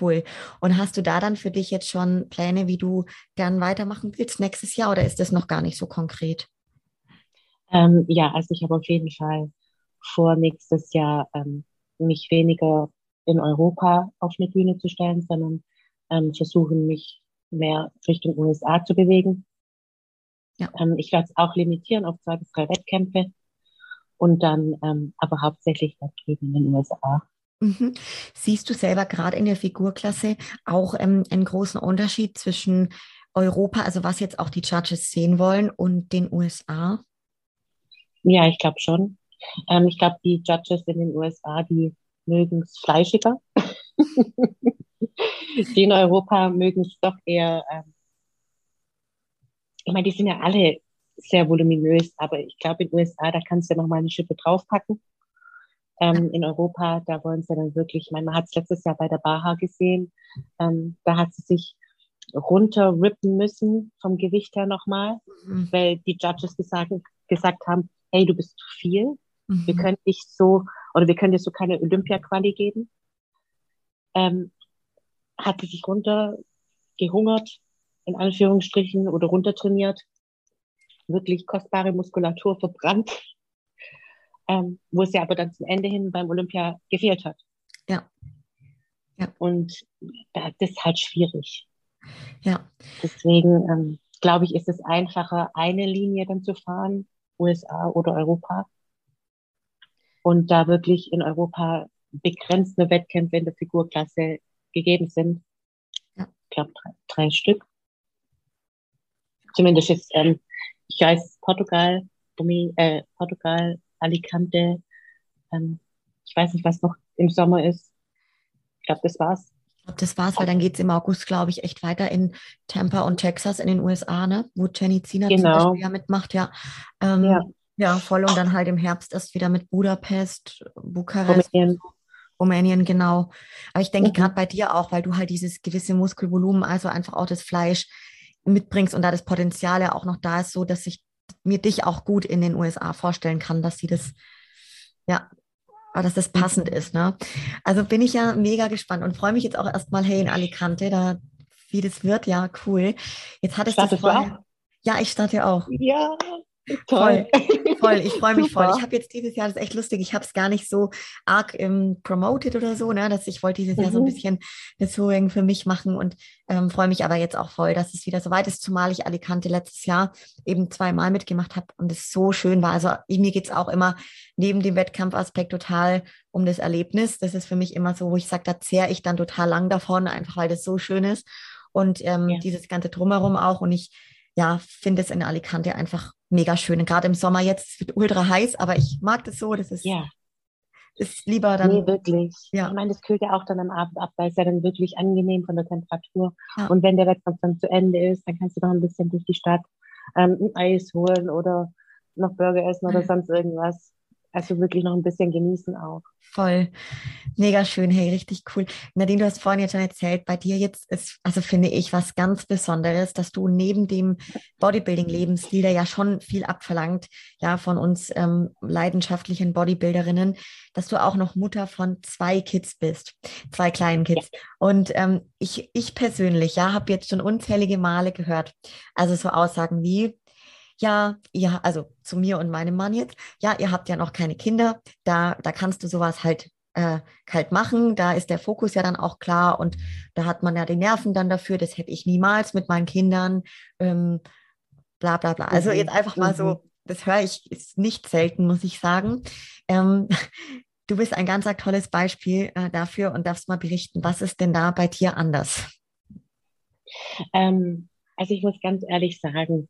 Cool. Und hast du da dann für dich jetzt schon Pläne, wie du gern weitermachen willst nächstes Jahr oder ist das noch gar nicht so konkret?
Ähm, ja, also ich habe auf jeden Fall vor, nächstes Jahr ähm, mich weniger in Europa auf eine Bühne zu stellen, sondern ähm, versuchen, mich mehr Richtung USA zu bewegen. Ja. Ähm, ich werde es auch limitieren auf zwei bis drei Wettkämpfe und dann ähm, aber hauptsächlich da drüben in den USA.
Mhm. Siehst du selber gerade in der Figurklasse auch ähm, einen großen Unterschied zwischen Europa, also was jetzt auch die Judges sehen wollen und den USA?
Ja, ich glaube schon. Ähm, ich glaube, die Judges in den USA, die mögen es fleischiger. [LAUGHS] die in Europa mögen es doch eher, ähm, ich meine, die sind ja alle sehr voluminös, aber ich glaube, in den USA, da kannst du ja noch mal eine Schippe draufpacken. Ähm, in Europa, da wollen sie dann wirklich, ich meine, man hat es letztes Jahr bei der Baha gesehen, ähm, da hat sie sich runterrippen müssen vom Gewicht her nochmal, mhm. weil die Judges gesagt, gesagt haben, hey, du bist zu viel, mhm. wir können dich so, oder wir können dir so keine Olympia-Quali geben. Ähm, hat sie sich runtergehungert, in Anführungsstrichen, oder runtertrainiert, wirklich kostbare Muskulatur verbrannt, ähm, wo es ja aber dann zum Ende hin beim Olympia gefehlt hat.
Ja.
ja. Und das ist halt schwierig.
Ja.
Deswegen ähm, glaube ich, ist es einfacher, eine Linie dann zu fahren, USA oder Europa. Und da wirklich in Europa begrenzte Wettkämpfe in der Figurklasse gegeben sind. Ja. Ich glaube, drei, drei Stück. Zumindest jetzt, ähm, ich weiß, Portugal, äh, Portugal, Alicante, ähm, ich weiß nicht, was noch im Sommer ist. Ich glaube, das war's.
Ich glaube, das war's, weil dann geht es im August, glaube ich, echt weiter in Tampa und Texas in den USA, ne? wo Jenny Zina genau. zum Beispiel ja mitmacht, ja. Ähm, ja. Ja, voll. Und dann halt im Herbst erst wieder mit Budapest, Bukarest. Rumänien. Rumänien, genau. Aber ich denke mhm. gerade bei dir auch, weil du halt dieses gewisse Muskelvolumen, also einfach auch das Fleisch mitbringst und da das Potenzial ja auch noch da ist, so dass ich mir dich auch gut in den USA vorstellen kann, dass sie das, ja, dass das passend ist. Ne? Also bin ich ja mega gespannt und freue mich jetzt auch erstmal, hey, in Alicante, da wie das wird, ja, cool. Jetzt hattest du vorher. Ja, ich starte auch.
Ja,
Toll. Voll, voll. ich freue mich voll. Ich habe jetzt dieses Jahr, das ist echt lustig, ich habe es gar nicht so arg ähm, promoted oder so, ne? dass ich wollte dieses mhm. Jahr so ein mhm. bisschen das Touring für mich machen und ähm, freue mich aber jetzt auch voll, dass es wieder so weit ist, zumal ich Alicante letztes Jahr eben zweimal mitgemacht habe und es so schön war. Also mir geht es auch immer neben dem Wettkampfaspekt total um das Erlebnis. Das ist für mich immer so, wo ich sage, da zehre ich dann total lang davon, einfach weil das so schön ist und ähm, ja. dieses ganze Drumherum auch und ich ja, finde es in Alicante einfach mega schön. Gerade im Sommer jetzt wird ultra heiß, aber ich mag das so. Das ist,
ja.
ist lieber dann.
Nee, wirklich. Ja. Ich meine, das kühlt ja auch dann am Abend ab, weil es ja dann wirklich angenehm von der Temperatur. Ja. Und wenn der Wettkampf dann zu Ende ist, dann kannst du noch ein bisschen durch die Stadt ähm, ein Eis holen oder noch Burger essen oder sonst irgendwas. Also wirklich noch ein bisschen genießen auch.
Voll. Mega schön. Hey, richtig cool. Nadine, du hast vorhin jetzt schon erzählt, bei dir jetzt ist, also finde ich was ganz Besonderes, dass du neben dem Bodybuilding-Lebensstil, der ja schon viel abverlangt, ja, von uns ähm, leidenschaftlichen Bodybuilderinnen, dass du auch noch Mutter von zwei Kids bist, zwei kleinen Kids. Ja. Und ähm, ich, ich persönlich, ja, habe jetzt schon unzählige Male gehört, also so Aussagen wie, ja, ja, also zu mir und meinem Mann jetzt, ja, ihr habt ja noch keine Kinder, da, da kannst du sowas halt äh, kalt machen, da ist der Fokus ja dann auch klar und da hat man ja die Nerven dann dafür, das hätte ich niemals mit meinen Kindern, ähm, bla bla bla. Also mhm. jetzt einfach mal so, mhm. das höre ich ist nicht selten, muss ich sagen. Ähm, [LAUGHS] du bist ein ganz tolles Beispiel äh, dafür und darfst mal berichten, was ist denn da bei dir anders?
Ähm, also ich muss ganz ehrlich sagen,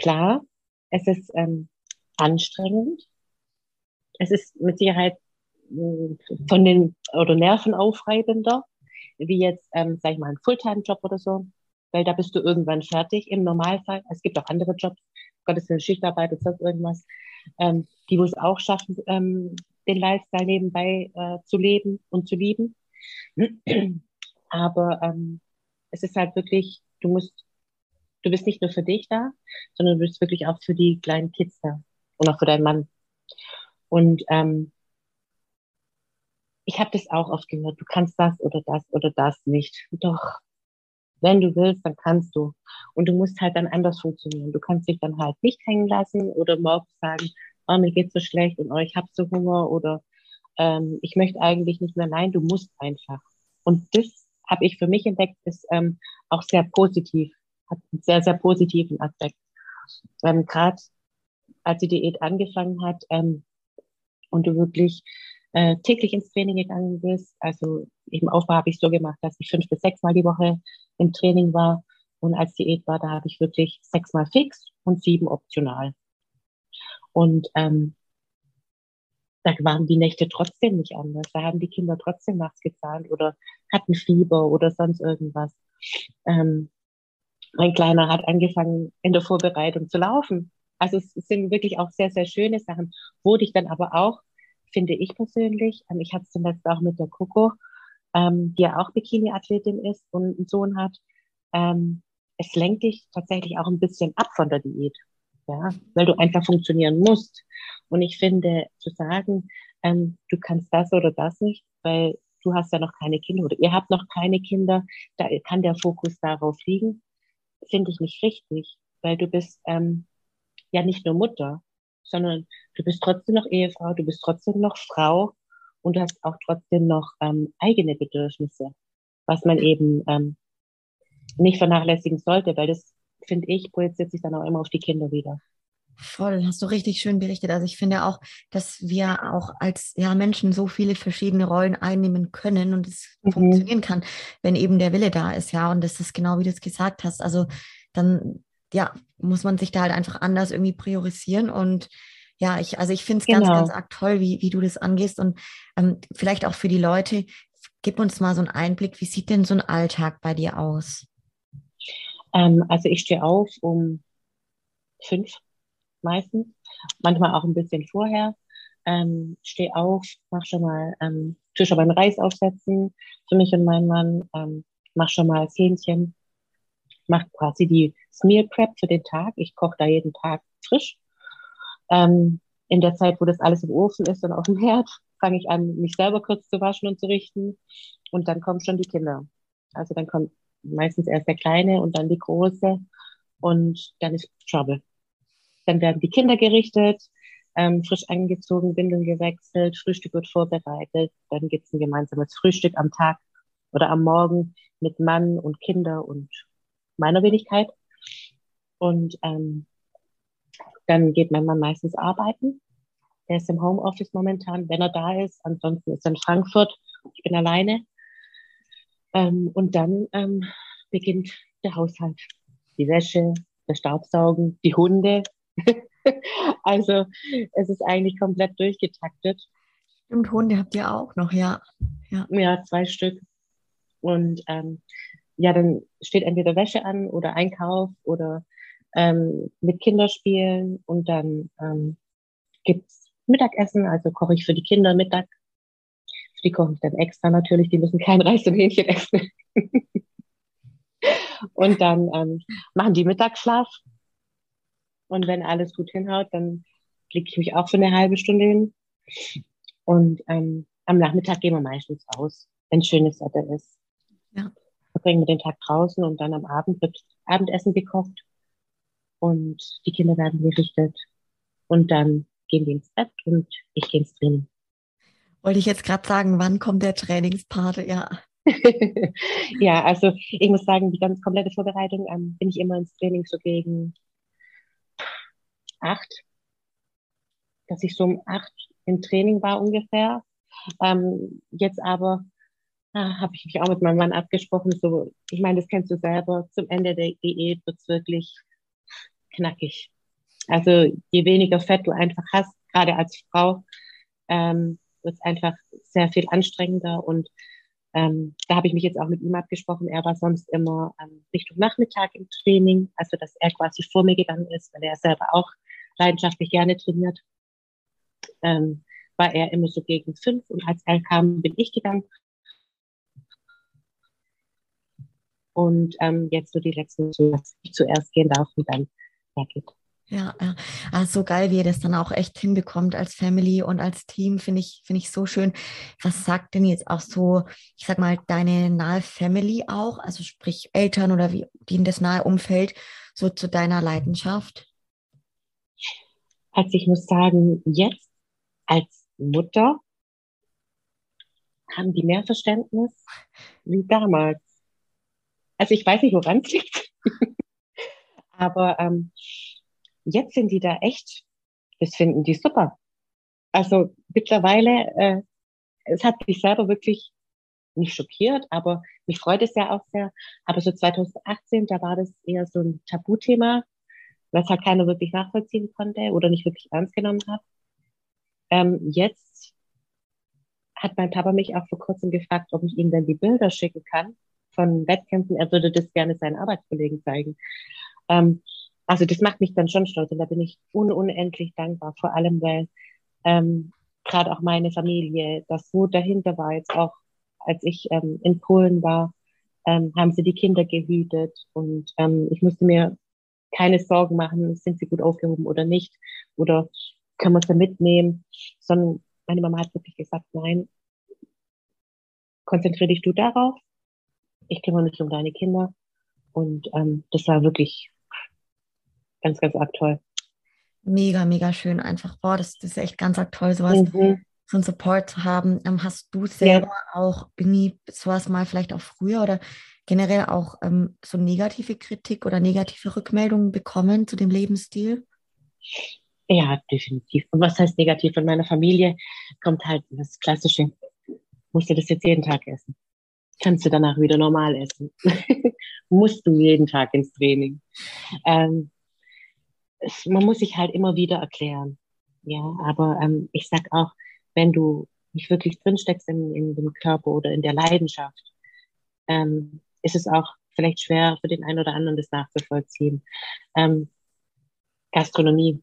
Klar, es ist ähm, anstrengend. Es ist mit Sicherheit äh, von den oder nervenaufreibender, wie jetzt, ähm, sag ich mal, ein Fulltime-Job oder so, weil da bist du irgendwann fertig. Im Normalfall, es gibt auch andere Jobs, Gottes Willen, Schichtarbeit oder sonst irgendwas, ähm, die wo es auch schaffen, ähm, den Lifestyle nebenbei äh, zu leben und zu lieben. [CLEARS THROAT] Aber ähm, es ist halt wirklich, du musst du bist nicht nur für dich da, sondern du bist wirklich auch für die kleinen Kids da und auch für deinen Mann. Und ähm, ich habe das auch oft gehört, du kannst das oder das oder das nicht. Doch, wenn du willst, dann kannst du. Und du musst halt dann anders funktionieren. Du kannst dich dann halt nicht hängen lassen oder morgens sagen, oh, mir geht's so schlecht und oh, ich habe so Hunger oder ähm, ich möchte eigentlich nicht mehr. Nein, du musst einfach. Und das habe ich für mich entdeckt, ist ähm, auch sehr positiv hat einen sehr, sehr positiven Aspekt. Ähm, Gerade als die Diät angefangen hat ähm, und du wirklich äh, täglich ins Training gegangen bist, also im Aufbau habe ich so gemacht, dass ich fünf bis sechs Mal die Woche im Training war Und als Diät war, da habe ich wirklich sechsmal fix und sieben optional. Und ähm, da waren die Nächte trotzdem nicht anders. Da haben die Kinder trotzdem nachts gezahlt oder hatten Fieber oder sonst irgendwas. Ähm, mein Kleiner hat angefangen in der Vorbereitung zu laufen. Also es sind wirklich auch sehr, sehr schöne Sachen, wo dich dann aber auch, finde ich persönlich, ähm, ich hatte es zuletzt auch mit der Coco, ähm, die ja auch Bikini-Athletin ist und einen Sohn hat, ähm, es lenkt dich tatsächlich auch ein bisschen ab von der Diät ja, weil du einfach funktionieren musst. Und ich finde, zu sagen, ähm, du kannst das oder das nicht, weil du hast ja noch keine Kinder oder ihr habt noch keine Kinder, da kann der Fokus darauf liegen, finde ich nicht richtig, weil du bist ähm, ja nicht nur Mutter, sondern du bist trotzdem noch Ehefrau, du bist trotzdem noch Frau und du hast auch trotzdem noch ähm, eigene Bedürfnisse, was man eben ähm, nicht vernachlässigen sollte, weil das finde ich, projiziert sich dann auch immer auf die Kinder wieder.
Voll, hast du richtig schön berichtet. Also ich finde auch, dass wir auch als ja, Menschen so viele verschiedene Rollen einnehmen können und es mhm. funktionieren kann, wenn eben der Wille da ist, ja. Und das ist genau wie du es gesagt hast. Also dann, ja, muss man sich da halt einfach anders irgendwie priorisieren und ja, ich, also ich finde es genau. ganz, ganz arg toll, wie, wie du das angehst und ähm, vielleicht auch für die Leute, gib uns mal so einen Einblick, wie sieht denn so ein Alltag bei dir aus?
Ähm, also ich stehe auf um fünf meistens, manchmal auch ein bisschen vorher. Ähm, stehe auf, mach schon mal, ähm, tue schon mal einen Reis aufsetzen für mich und meinen Mann, ähm, mach schon mal das Hähnchen, mach quasi die Smear Prep für den Tag. Ich koche da jeden Tag frisch. Ähm, in der Zeit, wo das alles im Ofen ist und auf dem Herd, fange ich an, mich selber kurz zu waschen und zu richten. Und dann kommen schon die Kinder. Also dann kommt meistens erst der Kleine und dann die Große und dann ist Trouble. Dann werden die Kinder gerichtet, ähm, frisch angezogen, Windeln gewechselt, Frühstück wird vorbereitet, dann gibt es ein gemeinsames Frühstück am Tag oder am Morgen mit Mann und Kinder und meiner Wenigkeit. Und ähm, dann geht mein Mann meistens arbeiten. Der ist im Homeoffice momentan, wenn er da ist. Ansonsten ist er in Frankfurt. Ich bin alleine. Ähm, und dann ähm, beginnt der Haushalt. Die Wäsche, das Staubsaugen, die Hunde. [LAUGHS] also es ist eigentlich komplett durchgetaktet.
Und Hunde habt ihr auch noch, ja.
Ja, ja zwei Stück. Und ähm, ja, dann steht entweder Wäsche an oder Einkauf oder ähm, mit Kinderspielen und dann ähm, gibt's Mittagessen, also koche ich für die Kinder Mittag die koche ich dann extra natürlich, die müssen kein Reis und Hähnchen essen. [LAUGHS] und dann ähm, machen die Mittagsschlaf. Und wenn alles gut hinhaut, dann lege ich mich auch für eine halbe Stunde hin. Und ähm, am Nachmittag gehen wir meistens raus, wenn schönes Wetter ist. Ja. Verbringen wir den Tag draußen und dann am Abend wird Abendessen gekocht und die Kinder werden gerichtet. Und dann gehen wir ins Bett und ich gehe ins Training.
Wollte ich jetzt gerade sagen, wann kommt der Trainingspart? Ja. [LAUGHS]
ja, also ich muss sagen, die ganz komplette Vorbereitung ähm, bin ich immer ins Training so gegen acht, dass ich so um acht im Training war ungefähr. Ähm, jetzt aber ah, habe ich mich auch mit meinem Mann abgesprochen. So, ich meine, das kennst du selber. Zum Ende der Diät wird's wirklich knackig. Also je weniger Fett du einfach hast, gerade als Frau, ähm, wird es einfach sehr viel anstrengender und ähm, da habe ich mich jetzt auch mit ihm abgesprochen. Er war sonst immer ähm, Richtung Nachmittag im Training, also dass er quasi vor mir gegangen ist, weil er selber auch leidenschaftlich gerne trainiert. Ähm, war er immer so gegen fünf und als er kam, bin ich gegangen. Und ähm, jetzt so die letzten, dass ich zuerst gehen darf und dann er geht.
Ja. Also so geil, wie ihr das dann auch echt hinbekommt als Family und als Team, finde ich, finde ich so schön. Was sagt denn jetzt auch so, ich sag mal, deine nahe Family auch, also sprich Eltern oder wie, in das nahe Umfeld, so zu deiner Leidenschaft?
Also ich muss sagen, jetzt als Mutter haben die mehr Verständnis wie damals. Also ich weiß nicht, woran es liegt. [LAUGHS] Aber ähm, jetzt sind die da echt, das finden die super. Also mittlerweile, äh, es hat sich selber wirklich nicht schockiert, aber mich freut es ja auch sehr. Aber so 2018, da war das eher so ein Tabuthema, was halt keiner wirklich nachvollziehen konnte oder nicht wirklich ernst genommen hat. Ähm, jetzt hat mein Papa mich auch vor kurzem gefragt, ob ich ihm denn die Bilder schicken kann von Wettkämpfen. Er würde das gerne seinen Arbeitskollegen zeigen. Ähm, also das macht mich dann schon stolz und da bin ich un unendlich dankbar, vor allem weil ähm, gerade auch meine Familie, das so dahinter war jetzt auch, als ich ähm, in Polen war, ähm, haben sie die Kinder gehütet und ähm, ich musste mir keine Sorgen machen, sind sie gut aufgehoben oder nicht oder können wir sie mitnehmen, sondern meine Mama hat wirklich gesagt, nein, konzentriere dich du darauf, ich kümmere mich um deine Kinder und ähm, das war wirklich ganz, ganz arg toll.
Mega, mega schön einfach. Boah, das, das ist echt ganz arg toll, sowas, mhm. so einen Support zu haben. Ähm, hast du selber ja. auch irgendwie sowas mal vielleicht auch früher oder generell auch ähm, so negative Kritik oder negative Rückmeldungen bekommen zu dem Lebensstil?
Ja, definitiv. Und was heißt negativ? Von meiner Familie kommt halt das Klassische. Musst du das jetzt jeden Tag essen? Kannst du danach wieder normal essen? [LAUGHS] Musst du jeden Tag ins Training? Ähm, es, man muss sich halt immer wieder erklären. Ja, aber ähm, ich sag auch, wenn du nicht wirklich drinsteckst in, in dem Körper oder in der Leidenschaft, ähm, ist es auch vielleicht schwer für den einen oder anderen, das nachzuvollziehen. Ähm, Gastronomie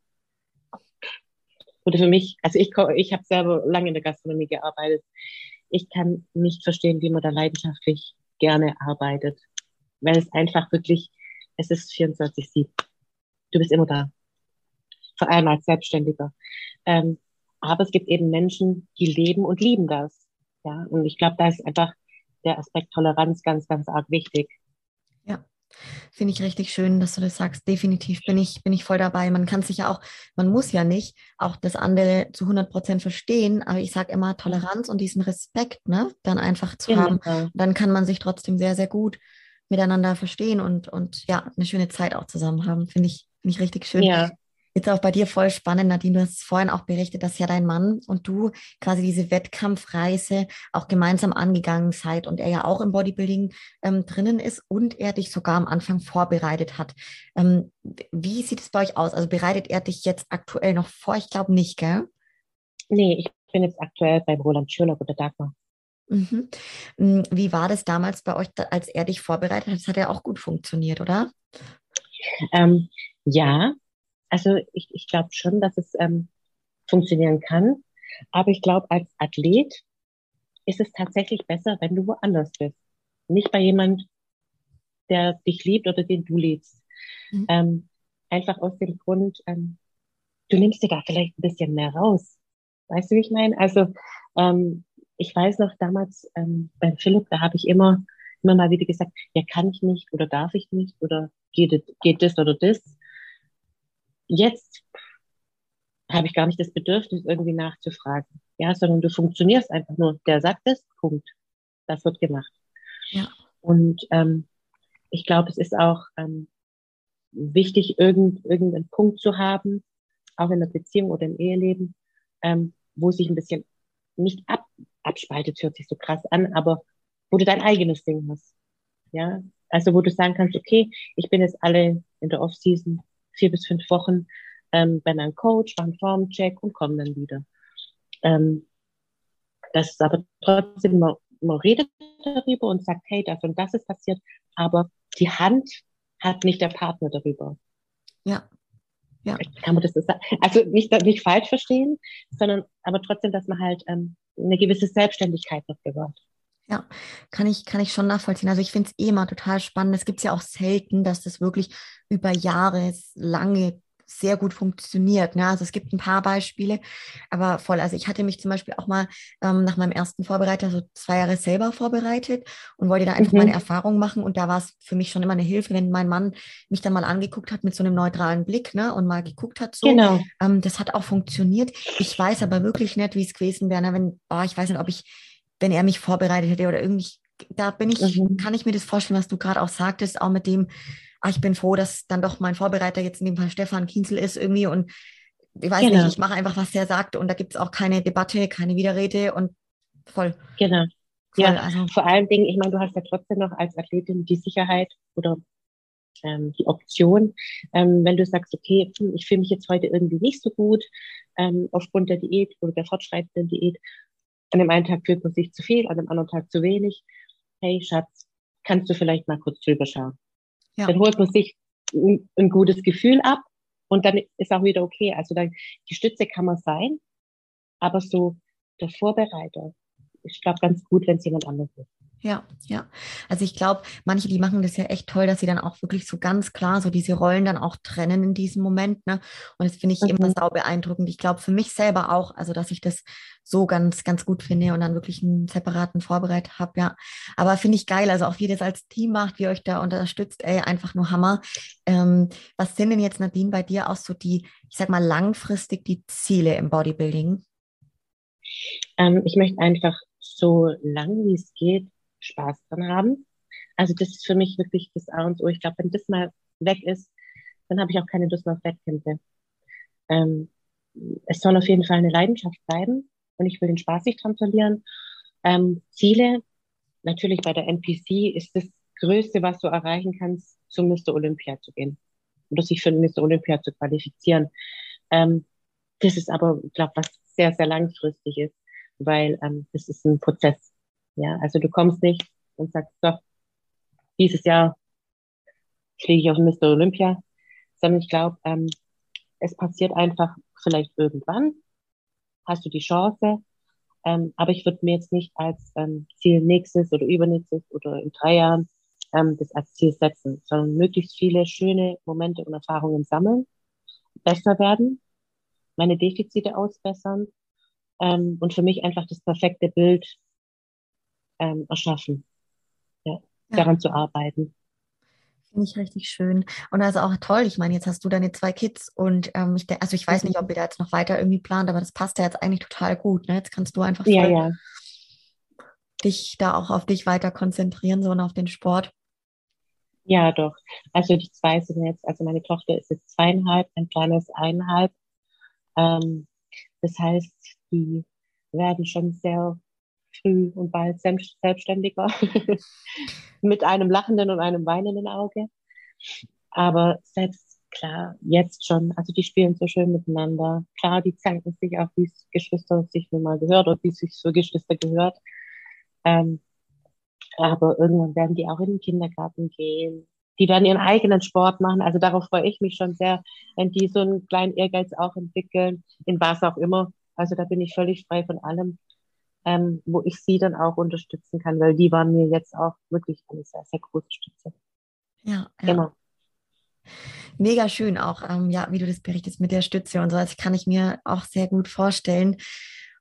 wurde für mich, also ich, ich habe selber lange in der Gastronomie gearbeitet. Ich kann nicht verstehen, wie man da leidenschaftlich gerne arbeitet, weil es einfach wirklich, es ist 24-7. Du bist immer da. Vor allem als Selbstständiger. Ähm, aber es gibt eben Menschen, die leben und lieben das. Ja, und ich glaube, da ist einfach der Aspekt Toleranz ganz, ganz arg wichtig.
Ja, finde ich richtig schön, dass du das sagst. Definitiv bin ich, bin ich voll dabei. Man kann sich ja auch, man muss ja nicht auch das andere zu 100 Prozent verstehen, aber ich sage immer Toleranz und diesen Respekt, ne, dann einfach zu genau. haben. Dann kann man sich trotzdem sehr, sehr gut miteinander verstehen und, und ja, eine schöne Zeit auch zusammen haben. Finde ich, finde ich richtig schön. Ja. Jetzt auch bei dir voll spannend, Nadine, du hast vorhin auch berichtet, dass ja dein Mann und du quasi diese Wettkampfreise auch gemeinsam angegangen seid und er ja auch im Bodybuilding ähm, drinnen ist und er dich sogar am Anfang vorbereitet hat. Ähm, wie sieht es bei euch aus? Also bereitet er dich jetzt aktuell noch vor? Ich glaube nicht, gell?
Nee, ich bin jetzt aktuell beim Roland Schürlock oder Dagmar.
Mhm. Hm, wie war das damals bei euch, als er dich vorbereitet hat? Das hat ja auch gut funktioniert, oder?
Ähm, ja, also ich, ich glaube schon, dass es ähm, funktionieren kann. Aber ich glaube, als Athlet ist es tatsächlich besser, wenn du woanders bist. Nicht bei jemand, der dich liebt oder den du liebst. Mhm. Ähm, einfach aus dem Grund, ähm, du nimmst dir da vielleicht ein bisschen mehr raus. Weißt du, wie ich meine? Also ähm, ich weiß noch damals ähm, beim Philipp, da habe ich immer, immer mal wieder gesagt, ja, kann ich nicht oder darf ich nicht oder geht, geht das oder das. Jetzt habe ich gar nicht das Bedürfnis, irgendwie nachzufragen. Ja, sondern du funktionierst einfach nur. Der sagt es, Punkt. Das wird gemacht. Ja. Und ähm, ich glaube, es ist auch ähm, wichtig, irgend, irgendeinen Punkt zu haben, auch in der Beziehung oder im Eheleben, ähm, wo sich ein bisschen nicht ab, abspaltet, hört sich so krass an, aber wo du dein eigenes Ding hast. Ja, also wo du sagen kannst, okay, ich bin jetzt alle in der Off-Season vier bis fünf Wochen ähm, bei meinem Coach, mache einen Formcheck und komme dann wieder. Ähm, das ist aber trotzdem, man, man redet darüber und sagt, hey, das und das ist passiert, aber die Hand hat nicht der Partner darüber.
Ja. Ja.
Kann man das so sagen? Also nicht, nicht falsch verstehen, sondern aber trotzdem, dass man halt ähm, eine gewisse Selbstständigkeit noch bewahrt.
Ja, kann ich, kann ich schon nachvollziehen. Also ich finde es eh immer total spannend. Es gibt ja auch selten, dass das wirklich über Jahre lange sehr gut funktioniert. Ne? Also es gibt ein paar Beispiele, aber voll. Also ich hatte mich zum Beispiel auch mal ähm, nach meinem ersten Vorbereiter so zwei Jahre selber vorbereitet und wollte da einfach mhm. meine Erfahrung machen. Und da war es für mich schon immer eine Hilfe, wenn mein Mann mich dann mal angeguckt hat mit so einem neutralen Blick ne? und mal geguckt hat. So. Genau. Ähm, das hat auch funktioniert. Ich weiß aber wirklich nicht, wie es gewesen wäre, ne? wenn, oh, ich weiß nicht, ob ich, wenn er mich vorbereitet hätte oder irgendwie da bin ich, mhm. kann ich mir das vorstellen, was du gerade auch sagtest, auch mit dem, ah, ich bin froh, dass dann doch mein Vorbereiter jetzt in dem Fall Stefan Kienzel ist irgendwie und ich weiß genau. nicht, ich mache einfach, was der sagt und da gibt es auch keine Debatte, keine Widerrede und voll.
Genau. voll. Ja, also vor allen Dingen, ich meine, du hast ja trotzdem noch als Athletin die Sicherheit oder ähm, die Option, ähm, wenn du sagst, okay, hm, ich fühle mich jetzt heute irgendwie nicht so gut ähm, aufgrund der Diät oder der fortschreitenden Diät. An dem einen Tag fühlt man sich zu viel, an dem anderen Tag zu wenig. Hey Schatz, kannst du vielleicht mal kurz drüber schauen? Ja. Dann holt man sich ein, ein gutes Gefühl ab und dann ist auch wieder okay. Also dann, die Stütze kann man sein, aber so der Vorbereiter, ich glaube ganz gut, wenn es jemand anderes ist.
Ja, ja. Also ich glaube, manche, die machen das ja echt toll, dass sie dann auch wirklich so ganz klar so diese Rollen dann auch trennen in diesem Moment. Ne? Und das finde ich mhm. immer sau beeindruckend. Ich glaube für mich selber auch, also dass ich das so ganz, ganz gut finde und dann wirklich einen separaten Vorbereit habe, ja. Aber finde ich geil, also auch wie ihr das als Team macht, wie ihr euch da unterstützt, ey, einfach nur Hammer. Ähm, was sind denn jetzt, Nadine, bei dir auch so die, ich sag mal, langfristig die Ziele im Bodybuilding?
Ähm, ich möchte einfach so lang wie es geht Spaß dran haben. Also das ist für mich wirklich das A und O. Ich glaube, wenn das mal weg ist, dann habe ich auch keine Lust mehr auf Wettkämpfe. Ähm, es soll auf jeden Fall eine Leidenschaft bleiben und ich will den Spaß nicht dran verlieren. Ähm, Ziele, natürlich bei der NPC ist das Größte, was du erreichen kannst, zum Mr. Olympia zu gehen oder sich für Mr. Olympia zu qualifizieren. Ähm, das ist aber, ich glaube, was sehr, sehr langfristig ist, weil ähm, das ist ein Prozess. Ja, also du kommst nicht und sagst, so, dieses Jahr fliege ich auf Mr. Olympia, sondern ich glaube, ähm, es passiert einfach vielleicht irgendwann, hast du die Chance, ähm, aber ich würde mir jetzt nicht als ähm, Ziel nächstes oder übernächstes oder in drei Jahren ähm, das als Ziel setzen, sondern möglichst viele schöne Momente und Erfahrungen sammeln, besser werden, meine Defizite ausbessern ähm, und für mich einfach das perfekte Bild ähm, erschaffen, ja, ja. daran zu arbeiten.
Finde ich richtig schön. Und also auch toll. Ich meine, jetzt hast du deine zwei Kids und ähm, ich also ich weiß nicht, ob ihr da jetzt noch weiter irgendwie plant, aber das passt ja jetzt eigentlich total gut. Ne? Jetzt kannst du einfach
ja, ja.
dich da auch auf dich weiter konzentrieren, so und auf den Sport.
Ja, doch. Also die zwei sind jetzt, also meine Tochter ist jetzt zweieinhalb, mein kleines eineinhalb. Ähm, das heißt, die werden schon sehr früh und bald selbstständig war, [LAUGHS] mit einem lachenden und einem weinenden Auge. Aber selbst klar, jetzt schon, also die spielen so schön miteinander. Klar, die zanken sich auch, wie es Geschwister sich nun mal gehört oder wie es sich für Geschwister gehört. Ähm, aber irgendwann werden die auch in den Kindergarten gehen. Die werden ihren eigenen Sport machen. Also darauf freue ich mich schon sehr, wenn die so einen kleinen Ehrgeiz auch entwickeln, in was auch immer. Also da bin ich völlig frei von allem ähm, wo ich sie dann auch unterstützen kann, weil die waren mir jetzt auch wirklich eine sehr, sehr große Stütze.
Ja, ja. Immer. Mega schön auch, ähm, ja, wie du das berichtest mit der Stütze und so. Das kann ich mir auch sehr gut vorstellen.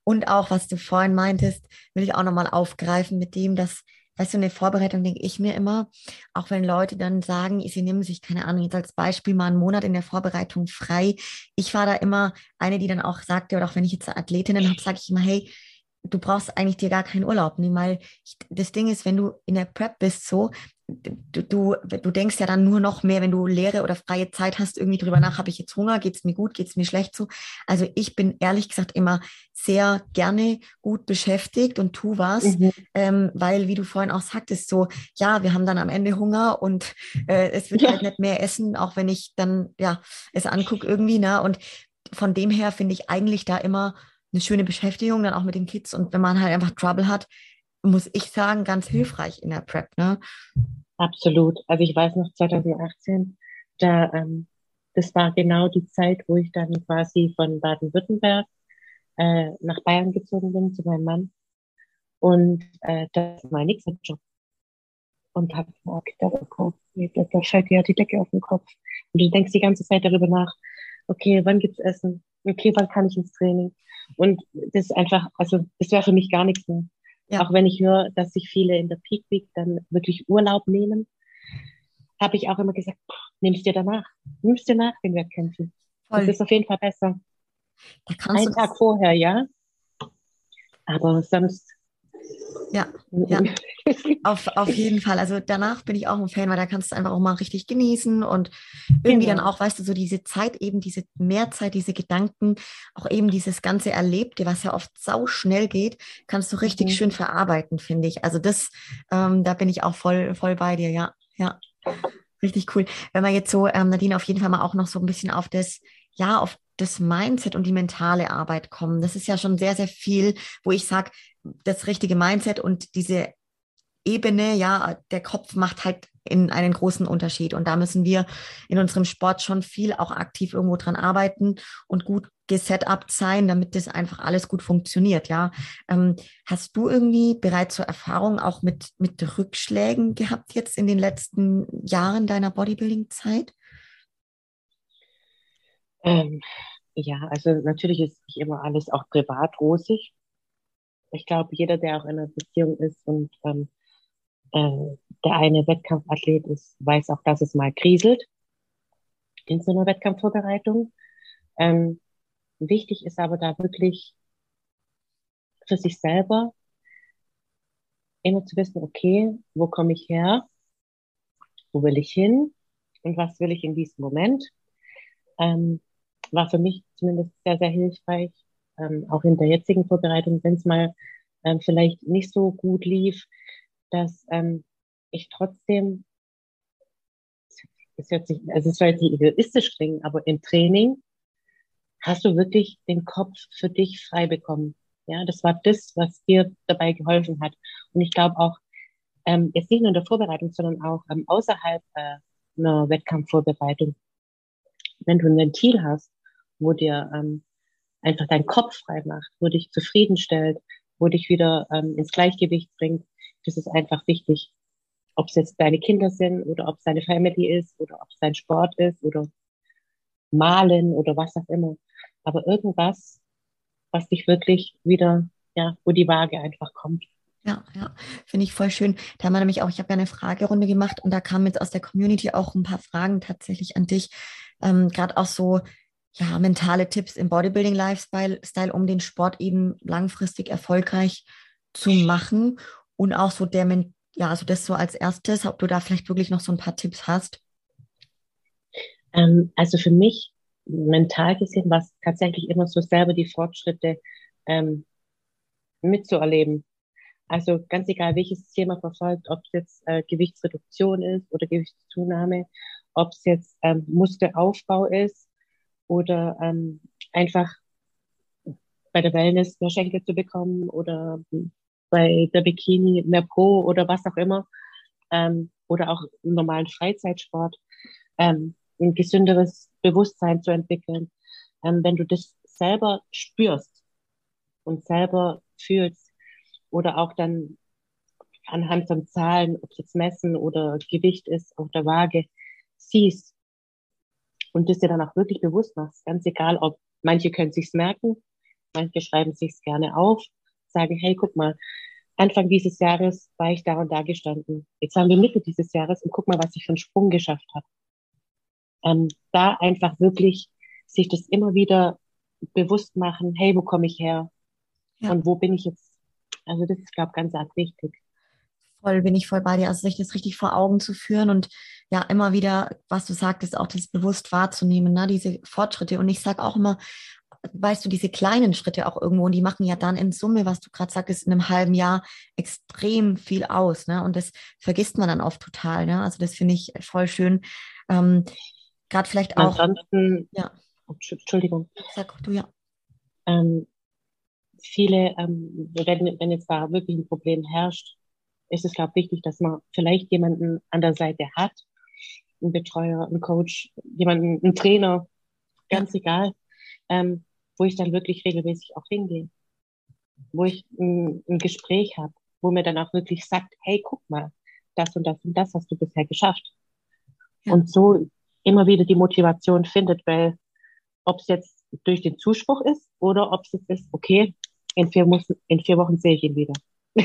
Und auch, was du vorhin meintest, will ich auch nochmal aufgreifen mit dem, dass, weißt du, eine Vorbereitung denke ich mir immer, auch wenn Leute dann sagen, sie nehmen sich, keine Ahnung, jetzt als Beispiel mal einen Monat in der Vorbereitung frei. Ich war da immer eine, die dann auch sagte, oder auch wenn ich jetzt Athletinnen habe, sage ich immer, hey, du brauchst eigentlich dir gar keinen Urlaub nehmen, weil das Ding ist, wenn du in der Prep bist, so, du, du, du denkst ja dann nur noch mehr, wenn du leere oder freie Zeit hast, irgendwie drüber nach, habe ich jetzt Hunger, geht es mir gut, geht es mir schlecht so. Also ich bin ehrlich gesagt immer sehr gerne gut beschäftigt und tu was, mhm. ähm, weil, wie du vorhin auch sagtest, so, ja, wir haben dann am Ende Hunger und äh, es wird ja. halt nicht mehr essen, auch wenn ich dann, ja, es angucke irgendwie, ne? Und von dem her finde ich eigentlich da immer eine schöne Beschäftigung dann auch mit den Kids. Und wenn man halt einfach Trouble hat, muss ich sagen, ganz hilfreich in der Prep. Ne?
Absolut. Also ich weiß noch 2018, da ähm, das war genau die Zeit, wo ich dann quasi von Baden-Württemberg äh, nach Bayern gezogen bin zu meinem Mann. Und äh, das war mein nächster Job. Und habe oh, da, da fällt ja die Decke auf den Kopf. Und du denkst die ganze Zeit darüber nach, okay, wann gibt's Essen? Okay, wann kann ich ins Training? Und das ist einfach, also das wäre für mich gar nichts mehr. Ja. Auch wenn ich höre, dass sich viele in der Peak Week dann wirklich Urlaub nehmen, habe ich auch immer gesagt, nimmst dir danach, nimmst dir nach den Wettkämpfen. Voll. Das ist auf jeden Fall besser. Ein Tag vorher, ja. Aber sonst.
Ja, ja. Auf, auf jeden Fall. Also danach bin ich auch ein Fan, weil da kannst du einfach auch mal richtig genießen und irgendwie genau. dann auch, weißt du, so diese Zeit eben, diese Mehrzeit, diese Gedanken, auch eben dieses ganze Erlebte, was ja oft sau schnell geht, kannst du richtig mhm. schön verarbeiten, finde ich. Also das, ähm, da bin ich auch voll, voll bei dir, ja, ja. Richtig cool. Wenn wir jetzt so, ähm, Nadine, auf jeden Fall mal auch noch so ein bisschen auf das, ja, auf das Mindset und die mentale Arbeit kommen. Das ist ja schon sehr, sehr viel, wo ich sage, das richtige Mindset und diese Ebene, ja, der Kopf macht halt in einen großen Unterschied. Und da müssen wir in unserem Sport schon viel auch aktiv irgendwo dran arbeiten und gut gesetupt sein, damit das einfach alles gut funktioniert. Ja, ähm, hast du irgendwie bereits so Erfahrungen auch mit, mit Rückschlägen gehabt jetzt in den letzten Jahren deiner Bodybuilding-Zeit?
Ähm, ja, also natürlich ist nicht immer alles auch privat rosig. Ich glaube, jeder, der auch in einer Beziehung ist und ähm, äh, der eine Wettkampfathlet ist, weiß auch, dass es mal kriselt in so einer Wettkampfvorbereitung. Ähm, wichtig ist aber da wirklich für sich selber immer zu wissen, okay, wo komme ich her? Wo will ich hin? Und was will ich in diesem Moment? Ähm, war für mich zumindest sehr, sehr hilfreich, ähm, auch in der jetzigen Vorbereitung, wenn es mal ähm, vielleicht nicht so gut lief, dass ähm, ich trotzdem, es hört sich, also es soll jetzt nicht egoistisch klingen, aber im Training hast du wirklich den Kopf für dich frei bekommen. Ja, das war das, was dir dabei geholfen hat. Und ich glaube auch, ähm, jetzt nicht nur in der Vorbereitung, sondern auch ähm, außerhalb äh, einer Wettkampfvorbereitung, wenn du ein Ventil hast, wo dir ähm, einfach dein Kopf frei macht, wo dich zufriedenstellt, wo dich wieder ähm, ins Gleichgewicht bringt, das ist einfach wichtig. Ob es jetzt deine Kinder sind oder ob es deine Family ist oder ob es dein Sport ist oder Malen oder was auch immer. Aber irgendwas, was dich wirklich wieder, ja, wo die Waage einfach kommt.
Ja, ja, finde ich voll schön. Da haben wir nämlich auch, ich habe ja eine Fragerunde gemacht und da kamen jetzt aus der Community auch ein paar Fragen tatsächlich an dich. Ähm, Gerade auch so, ja, mentale Tipps im Bodybuilding-Lifestyle, um den Sport eben langfristig erfolgreich zu machen. Und auch so der, ja, also das so als erstes, ob du da vielleicht wirklich noch so ein paar Tipps hast.
Ähm, also für mich mental gesehen war es tatsächlich immer so selber die Fortschritte ähm, mitzuerleben. Also ganz egal, welches Thema verfolgt, ob es jetzt äh, Gewichtsreduktion ist oder Gewichtszunahme, ob es jetzt ähm, Muskelaufbau ist oder ähm, einfach bei der Wellness mehr Schenkel zu bekommen oder bei der Bikini mehr Po oder was auch immer ähm, oder auch im normalen Freizeitsport ähm, ein gesünderes Bewusstsein zu entwickeln. Ähm, wenn du das selber spürst und selber fühlst oder auch dann anhand von Zahlen, ob es jetzt Messen oder Gewicht ist auf der Waage, siehst und das dir dann auch wirklich bewusst machst, ganz egal, ob manche können sich's merken, manche schreiben sich's gerne auf, sagen, hey, guck mal, Anfang dieses Jahres war ich da und da gestanden. Jetzt haben wir Mitte dieses Jahres und guck mal, was ich für einen Sprung geschafft habe. Ähm, da einfach wirklich sich das immer wieder bewusst machen, hey, wo komme ich her? Ja. Und wo bin ich jetzt? Also das ist, glaube ich, ganz arg wichtig.
Voll bin ich voll bei dir, also sich das richtig vor Augen zu führen und ja, immer wieder, was du sagtest, auch das bewusst wahrzunehmen, ne? diese Fortschritte. Und ich sage auch immer, weißt du, diese kleinen Schritte auch irgendwo, und die machen ja dann in Summe, was du gerade sagst, in einem halben Jahr extrem viel aus. Ne? Und das vergisst man dann oft total. Ne? Also das finde ich voll schön. Ähm, gerade vielleicht auch.
Ansonsten, ja. Entschuldigung. Sag du ja. Ähm, viele, ähm, wenn, wenn jetzt da wirklich ein Problem herrscht, ist es, glaube ich, wichtig, dass man vielleicht jemanden an der Seite hat, einen Betreuer, einen Coach, jemanden, einen Trainer, ganz ja. egal, ähm, wo ich dann wirklich regelmäßig auch hingehe, wo ich ein, ein Gespräch habe, wo mir dann auch wirklich sagt, hey, guck mal, das und das und das hast du bisher geschafft. Ja. Und so immer wieder die Motivation findet, weil ob es jetzt durch den Zuspruch ist oder ob es jetzt ist, okay, in vier, in vier Wochen sehe ich ihn wieder. [LAUGHS]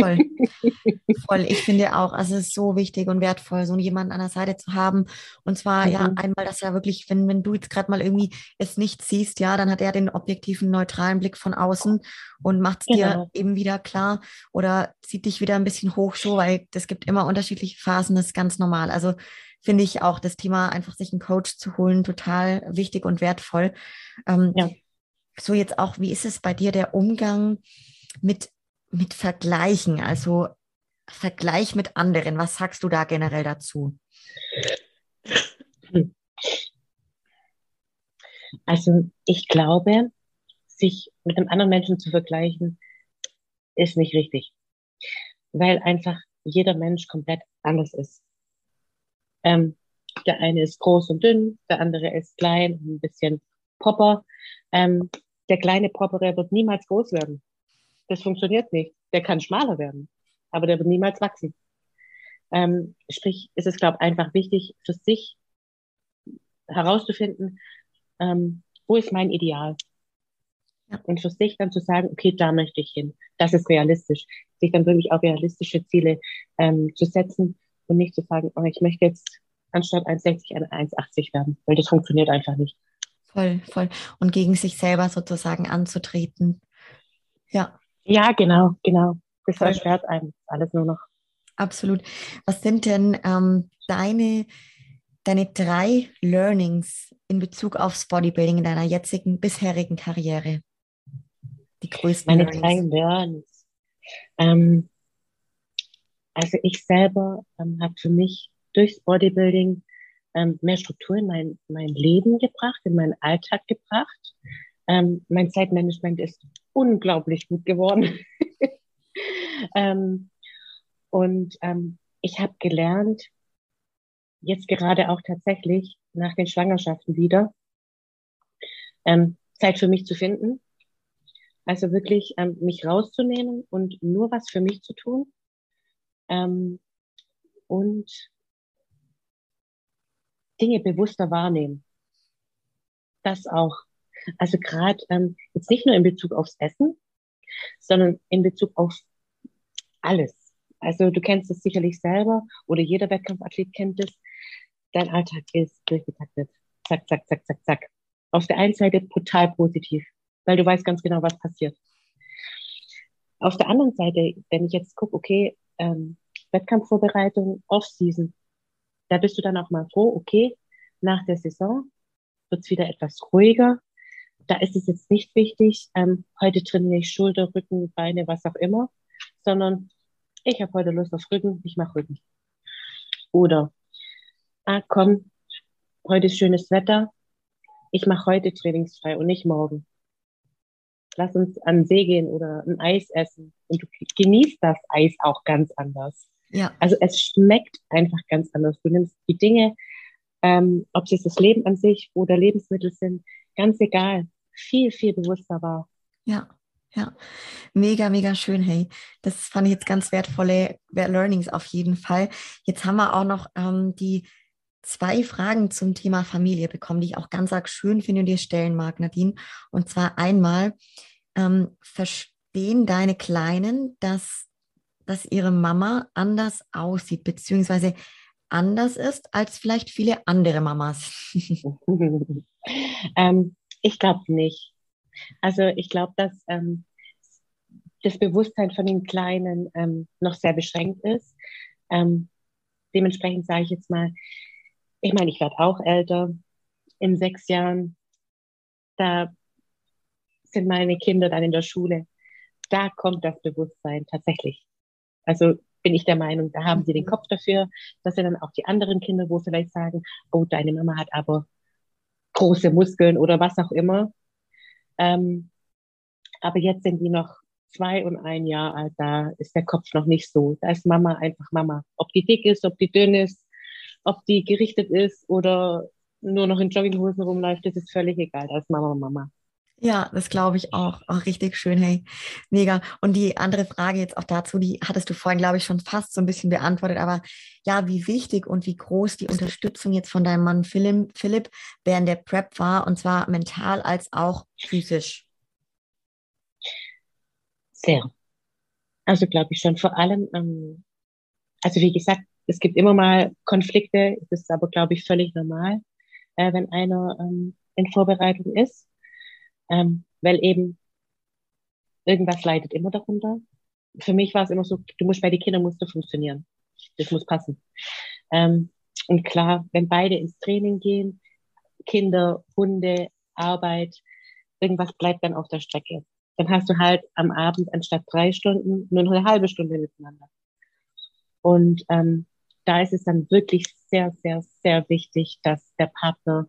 Voll. [LAUGHS] Voll. Ich finde auch, also es ist so wichtig und wertvoll, so jemanden an der Seite zu haben. Und zwar, mhm. ja, einmal, dass er wirklich, wenn, wenn du jetzt gerade mal irgendwie es nicht siehst, ja, dann hat er den objektiven, neutralen Blick von außen und macht es genau. dir eben wieder klar oder zieht dich wieder ein bisschen hoch, so, weil es gibt immer unterschiedliche Phasen, das ist ganz normal. Also finde ich auch das Thema, einfach sich einen Coach zu holen, total wichtig und wertvoll. Ähm, ja. So jetzt auch, wie ist es bei dir der Umgang mit mit Vergleichen, also Vergleich mit anderen. Was sagst du da generell dazu?
Also ich glaube, sich mit einem anderen Menschen zu vergleichen, ist nicht richtig, weil einfach jeder Mensch komplett anders ist. Ähm, der eine ist groß und dünn, der andere ist klein und ein bisschen popper. Ähm, der kleine Poppere wird niemals groß werden. Das funktioniert nicht. Der kann schmaler werden, aber der wird niemals wachsen. Ähm, sprich, ist es, glaube ich, einfach wichtig für sich herauszufinden, ähm, wo ist mein Ideal? Ja. Und für sich dann zu sagen, okay, da möchte ich hin. Das ist realistisch. Sich dann wirklich auch realistische Ziele ähm, zu setzen und nicht zu sagen, oh, ich möchte jetzt anstatt 1,60 1,80 werden, weil das funktioniert einfach nicht.
Voll, voll. Und gegen sich selber sozusagen anzutreten. Ja.
Ja, genau, genau. Das erschwert einem alles nur noch.
Absolut. Was sind denn ähm, deine, deine drei Learnings in Bezug aufs Bodybuilding in deiner jetzigen, bisherigen Karriere?
Die größten Meine Learnings. drei Learnings. Ähm, also ich selber ähm, habe für mich durchs Bodybuilding ähm, mehr Struktur in mein, mein Leben gebracht, in meinen Alltag gebracht. Ähm, mein Zeitmanagement ist unglaublich gut geworden. [LAUGHS] ähm, und ähm, ich habe gelernt, jetzt gerade auch tatsächlich nach den Schwangerschaften wieder, ähm, Zeit für mich zu finden. Also wirklich ähm, mich rauszunehmen und nur was für mich zu tun. Ähm, und Dinge bewusster wahrnehmen. Das auch. Also gerade ähm, jetzt nicht nur in Bezug aufs Essen, sondern in Bezug auf alles. Also du kennst es sicherlich selber oder jeder Wettkampfathlet kennt es. Dein Alltag ist durchgetaktet. Zack, zack, zack, zack, zack. Auf der einen Seite brutal positiv, weil du weißt ganz genau, was passiert. Auf der anderen Seite, wenn ich jetzt gucke, okay, ähm, Wettkampfvorbereitung, Off-Season, da bist du dann auch mal froh, okay, nach der Saison wird es wieder etwas ruhiger, da ist es jetzt nicht wichtig, ähm, heute trainiere ich Schulter, Rücken, Beine, was auch immer, sondern ich habe heute Lust auf Rücken, ich mache Rücken. Oder, ah komm, heute ist schönes Wetter, ich mache heute trainingsfrei und nicht morgen. Lass uns an den See gehen oder ein Eis essen und du genießt das Eis auch ganz anders. Ja. Also es schmeckt einfach ganz anders. Du nimmst die Dinge, ähm, ob es jetzt das Leben an sich oder Lebensmittel sind, ganz egal viel, viel bewusster war.
Ja, ja, mega, mega schön. Hey, das fand ich jetzt ganz wertvolle Learnings auf jeden Fall. Jetzt haben wir auch noch ähm, die zwei Fragen zum Thema Familie bekommen, die ich auch ganz arg schön finde und dir stellen mag, Nadine. Und zwar einmal, ähm, verstehen deine Kleinen, dass, dass ihre Mama anders aussieht, beziehungsweise anders ist als vielleicht viele andere Mamas? [LAUGHS] [LAUGHS]
ähm, ich glaube nicht. Also ich glaube, dass ähm, das Bewusstsein von den Kleinen ähm, noch sehr beschränkt ist. Ähm, dementsprechend sage ich jetzt mal, ich meine, ich werde auch älter. In sechs Jahren, da sind meine Kinder dann in der Schule. Da kommt das Bewusstsein tatsächlich. Also bin ich der Meinung, da haben sie den mhm. Kopf dafür. Das sind dann auch die anderen Kinder, wo vielleicht sagen, oh, deine Mama hat aber große Muskeln oder was auch immer. Ähm, aber jetzt sind die noch zwei und ein Jahr alt, da ist der Kopf noch nicht so. Da ist Mama einfach Mama. Ob die dick ist, ob die dünn ist, ob die gerichtet ist oder nur noch in Jogginghosen rumläuft, das ist völlig egal. Da ist Mama Mama.
Ja, das glaube ich auch. auch. Richtig schön, hey. Mega. Und die andere Frage jetzt auch dazu, die hattest du vorhin, glaube ich, schon fast so ein bisschen beantwortet. Aber ja, wie wichtig und wie groß die Unterstützung jetzt von deinem Mann Philipp, Philipp während der Prep war, und zwar mental als auch physisch.
Sehr. Also glaube ich schon. Vor allem, ähm, also wie gesagt, es gibt immer mal Konflikte, das ist aber, glaube ich, völlig normal, äh, wenn einer ähm, in Vorbereitung ist, ähm, weil eben irgendwas leidet immer darunter. Für mich war es immer so, du musst bei den Kindern musst du funktionieren. Das muss passen. Ähm, und klar, wenn beide ins Training gehen, Kinder, Hunde, Arbeit, irgendwas bleibt dann auf der Strecke. Dann hast du halt am Abend anstatt drei Stunden nur eine halbe Stunde miteinander. Und ähm, da ist es dann wirklich sehr, sehr, sehr wichtig, dass der Partner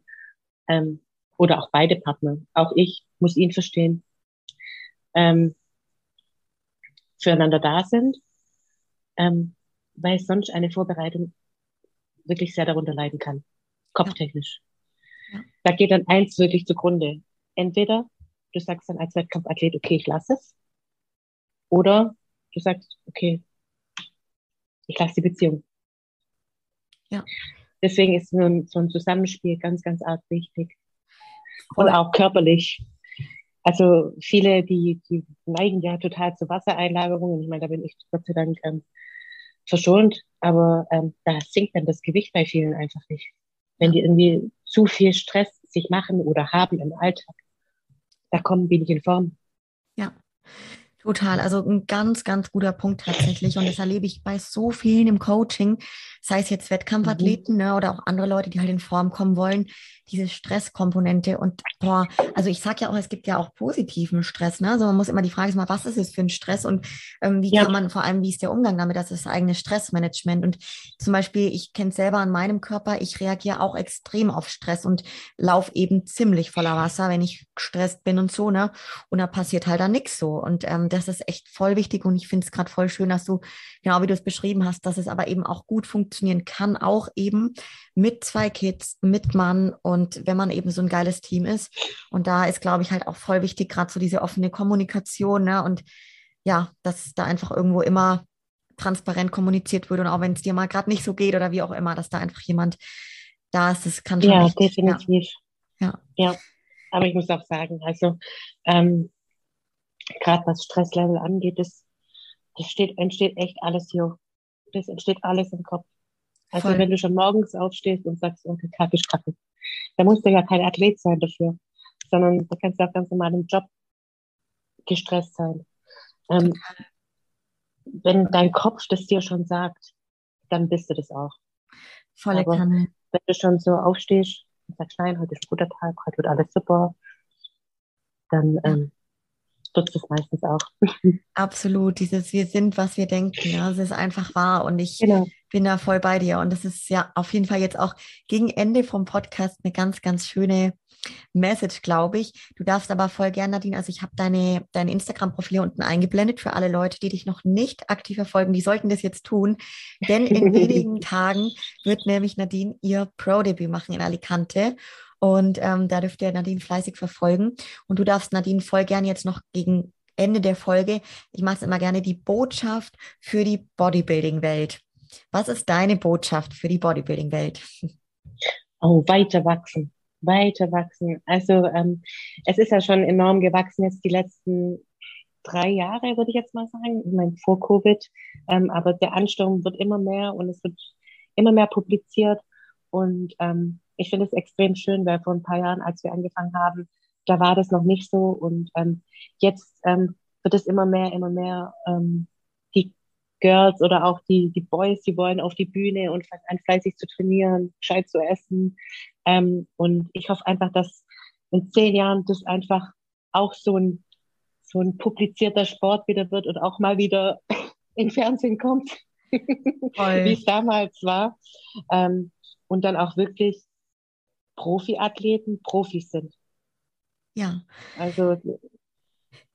ähm, oder auch beide Partner, auch ich muss ihn verstehen, ähm, füreinander da sind, ähm, weil sonst eine Vorbereitung wirklich sehr darunter leiden kann, kopftechnisch. Ja. Da geht dann eins wirklich zugrunde. Entweder du sagst dann als Wettkampfathlet, okay, ich lasse es, oder du sagst, okay, ich lasse die Beziehung. Ja. Deswegen ist so ein, so ein Zusammenspiel ganz, ganz arg wichtig. Und auch körperlich. Also viele, die, die neigen ja total zu Wassereinlagerungen. Ich meine, da bin ich Gott sei Dank ähm, verschont, aber ähm, da sinkt dann das Gewicht bei vielen einfach nicht. Wenn die irgendwie zu viel Stress sich machen oder haben im Alltag, da kommen nicht in Form.
Ja. Total, also ein ganz, ganz guter Punkt tatsächlich. Und das erlebe ich bei so vielen im Coaching, sei es jetzt Wettkampfathleten mhm. ne, oder auch andere Leute, die halt in Form kommen wollen, diese Stresskomponente. Und boah, also ich sage ja auch, es gibt ja auch positiven Stress. Ne? Also man muss immer die Frage ist was ist es für ein Stress und ähm, wie ja. kann man vor allem, wie ist der Umgang damit, das ist das eigene Stressmanagement. Und zum Beispiel, ich kenne es selber an meinem Körper, ich reagiere auch extrem auf Stress und laufe eben ziemlich voller Wasser, wenn ich gestresst bin und so, ne? Und da passiert halt dann nichts so. Und ähm, das ist echt voll wichtig und ich finde es gerade voll schön, dass du, genau wie du es beschrieben hast, dass es aber eben auch gut funktionieren kann, auch eben mit zwei Kids, mit Mann und wenn man eben so ein geiles Team ist. Und da ist, glaube ich, halt auch voll wichtig, gerade so diese offene Kommunikation, ne? Und ja, dass da einfach irgendwo immer transparent kommuniziert wird und auch wenn es dir mal gerade nicht so geht oder wie auch immer, dass da einfach jemand da ist, das kann schon.
Ja, echt, definitiv. Ja. ja. ja. Aber ich muss auch sagen, also ähm, gerade was Stresslevel angeht, das, das steht, entsteht echt alles hier. Das entsteht alles im Kopf. Also Voll. wenn du schon morgens aufstehst und sagst, okay, Tag ist kacke, da musst du ja kein Athlet sein dafür, sondern da kannst du auch ganz normal im Job gestresst sein. Ähm, wenn dein Kopf das dir schon sagt, dann bist du das auch. Volle Aber Kanne. Wenn du schon so aufstehst und sagst, nein, heute ist ein guter Tag, heute wird alles super, dann ähm, nutzt es meistens auch. [LAUGHS]
Absolut, dieses Wir sind, was wir denken. Ja, es ist einfach wahr und ich genau. Bin da voll bei dir. Und das ist ja auf jeden Fall jetzt auch gegen Ende vom Podcast eine ganz, ganz schöne Message, glaube ich. Du darfst aber voll gerne, Nadine, also ich habe deine, dein Instagram-Profil unten eingeblendet für alle Leute, die dich noch nicht aktiv verfolgen, die sollten das jetzt tun. Denn in [LAUGHS] wenigen Tagen wird nämlich Nadine ihr Pro-Debüt machen in Alicante. Und ähm, da dürft ihr Nadine fleißig verfolgen. Und du darfst Nadine voll gerne jetzt noch gegen Ende der Folge, ich mache es immer gerne, die Botschaft für die Bodybuilding-Welt. Was ist deine Botschaft für die Bodybuilding-Welt?
Oh, weiter wachsen, weiter wachsen. Also ähm, es ist ja schon enorm gewachsen jetzt die letzten drei Jahre, würde ich jetzt mal sagen. Ich meine, vor Covid. Ähm, aber der Ansturm wird immer mehr und es wird immer mehr publiziert. Und ähm, ich finde es extrem schön, weil vor ein paar Jahren, als wir angefangen haben, da war das noch nicht so. Und ähm, jetzt ähm, wird es immer mehr, immer mehr ähm, Girls oder auch die, die Boys, die wollen auf die Bühne und fangen an, fleißig zu trainieren, gescheit zu essen. Ähm, und ich hoffe einfach, dass in zehn Jahren das einfach auch so ein, so ein publizierter Sport wieder wird und auch mal wieder [LAUGHS] in Fernsehen kommt, [LAUGHS] wie es damals war. Ähm, und dann auch wirklich Profiathleten Profis sind.
Ja. Also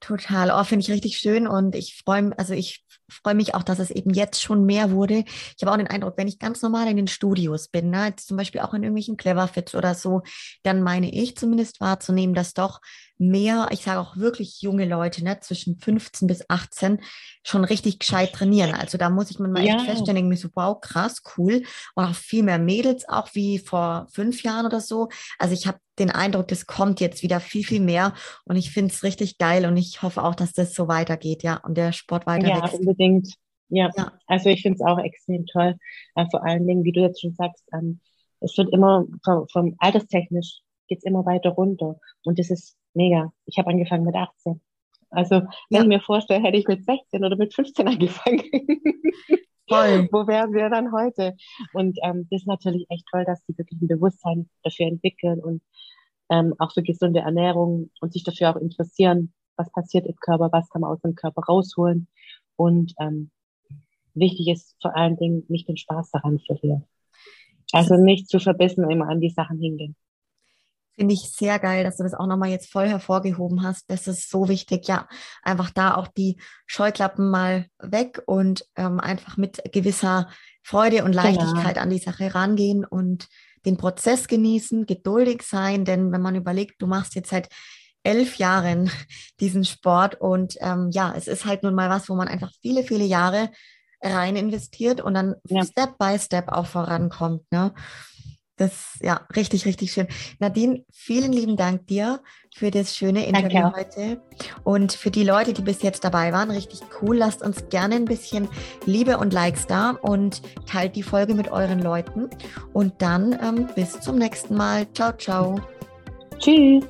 Total, oh, finde ich richtig schön und ich freue mich, also ich freue mich auch, dass es eben jetzt schon mehr wurde. Ich habe auch den Eindruck, wenn ich ganz normal in den Studios bin, ne, zum Beispiel auch in irgendwelchen Cleverfits oder so, dann meine ich zumindest wahrzunehmen, dass doch mehr, ich sage auch wirklich junge Leute, ne, zwischen 15 bis 18, schon richtig gescheit trainieren. Also da muss ich mir mal ja. echt feststellen, mir so, wow, krass, cool. Und auch viel mehr Mädels, auch wie vor fünf Jahren oder so. Also ich habe den Eindruck, das kommt jetzt wieder viel, viel mehr. Und ich finde es richtig geil und ich hoffe auch, dass das so weitergeht, ja, und der Sport weiter
Ja, wächst. unbedingt. Ja. ja. also ich finde es auch extrem toll. Äh, vor allen Dingen, wie du jetzt schon sagst, ähm, es wird immer vom, vom alterstechnisch geht es immer weiter runter. Und das ist mega. Ich habe angefangen mit 18. Also, wenn ja. ich mir vorstelle, hätte ich mit 16 oder mit 15 angefangen. [LAUGHS] Voll. Wo wären wir dann heute? Und ähm, das ist natürlich echt toll, dass die wirklich ein Bewusstsein dafür entwickeln und ähm, auch für gesunde Ernährung und sich dafür auch interessieren, was passiert im Körper, was kann man aus dem Körper rausholen. Und ähm, wichtig ist vor allen Dingen, nicht den Spaß daran verlieren. Also nicht zu verbissen immer an die Sachen hingehen.
Finde ich sehr geil, dass du das auch nochmal jetzt voll hervorgehoben hast. Das ist so wichtig. Ja, einfach da auch die Scheuklappen mal weg und ähm, einfach mit gewisser Freude und genau. Leichtigkeit genau. an die Sache rangehen und den Prozess genießen, geduldig sein. Denn wenn man überlegt, du machst jetzt seit elf Jahren [LAUGHS] diesen Sport und ähm, ja, es ist halt nun mal was, wo man einfach viele, viele Jahre rein investiert und dann ja. Step by Step auch vorankommt. Ne? Das ja richtig, richtig schön. Nadine, vielen lieben Dank dir für das schöne Interview Danke. heute. Und für die Leute, die bis jetzt dabei waren, richtig cool. Lasst uns gerne ein bisschen Liebe und Likes da und teilt die Folge mit euren Leuten. Und dann ähm, bis zum nächsten Mal. Ciao, ciao.
Tschüss.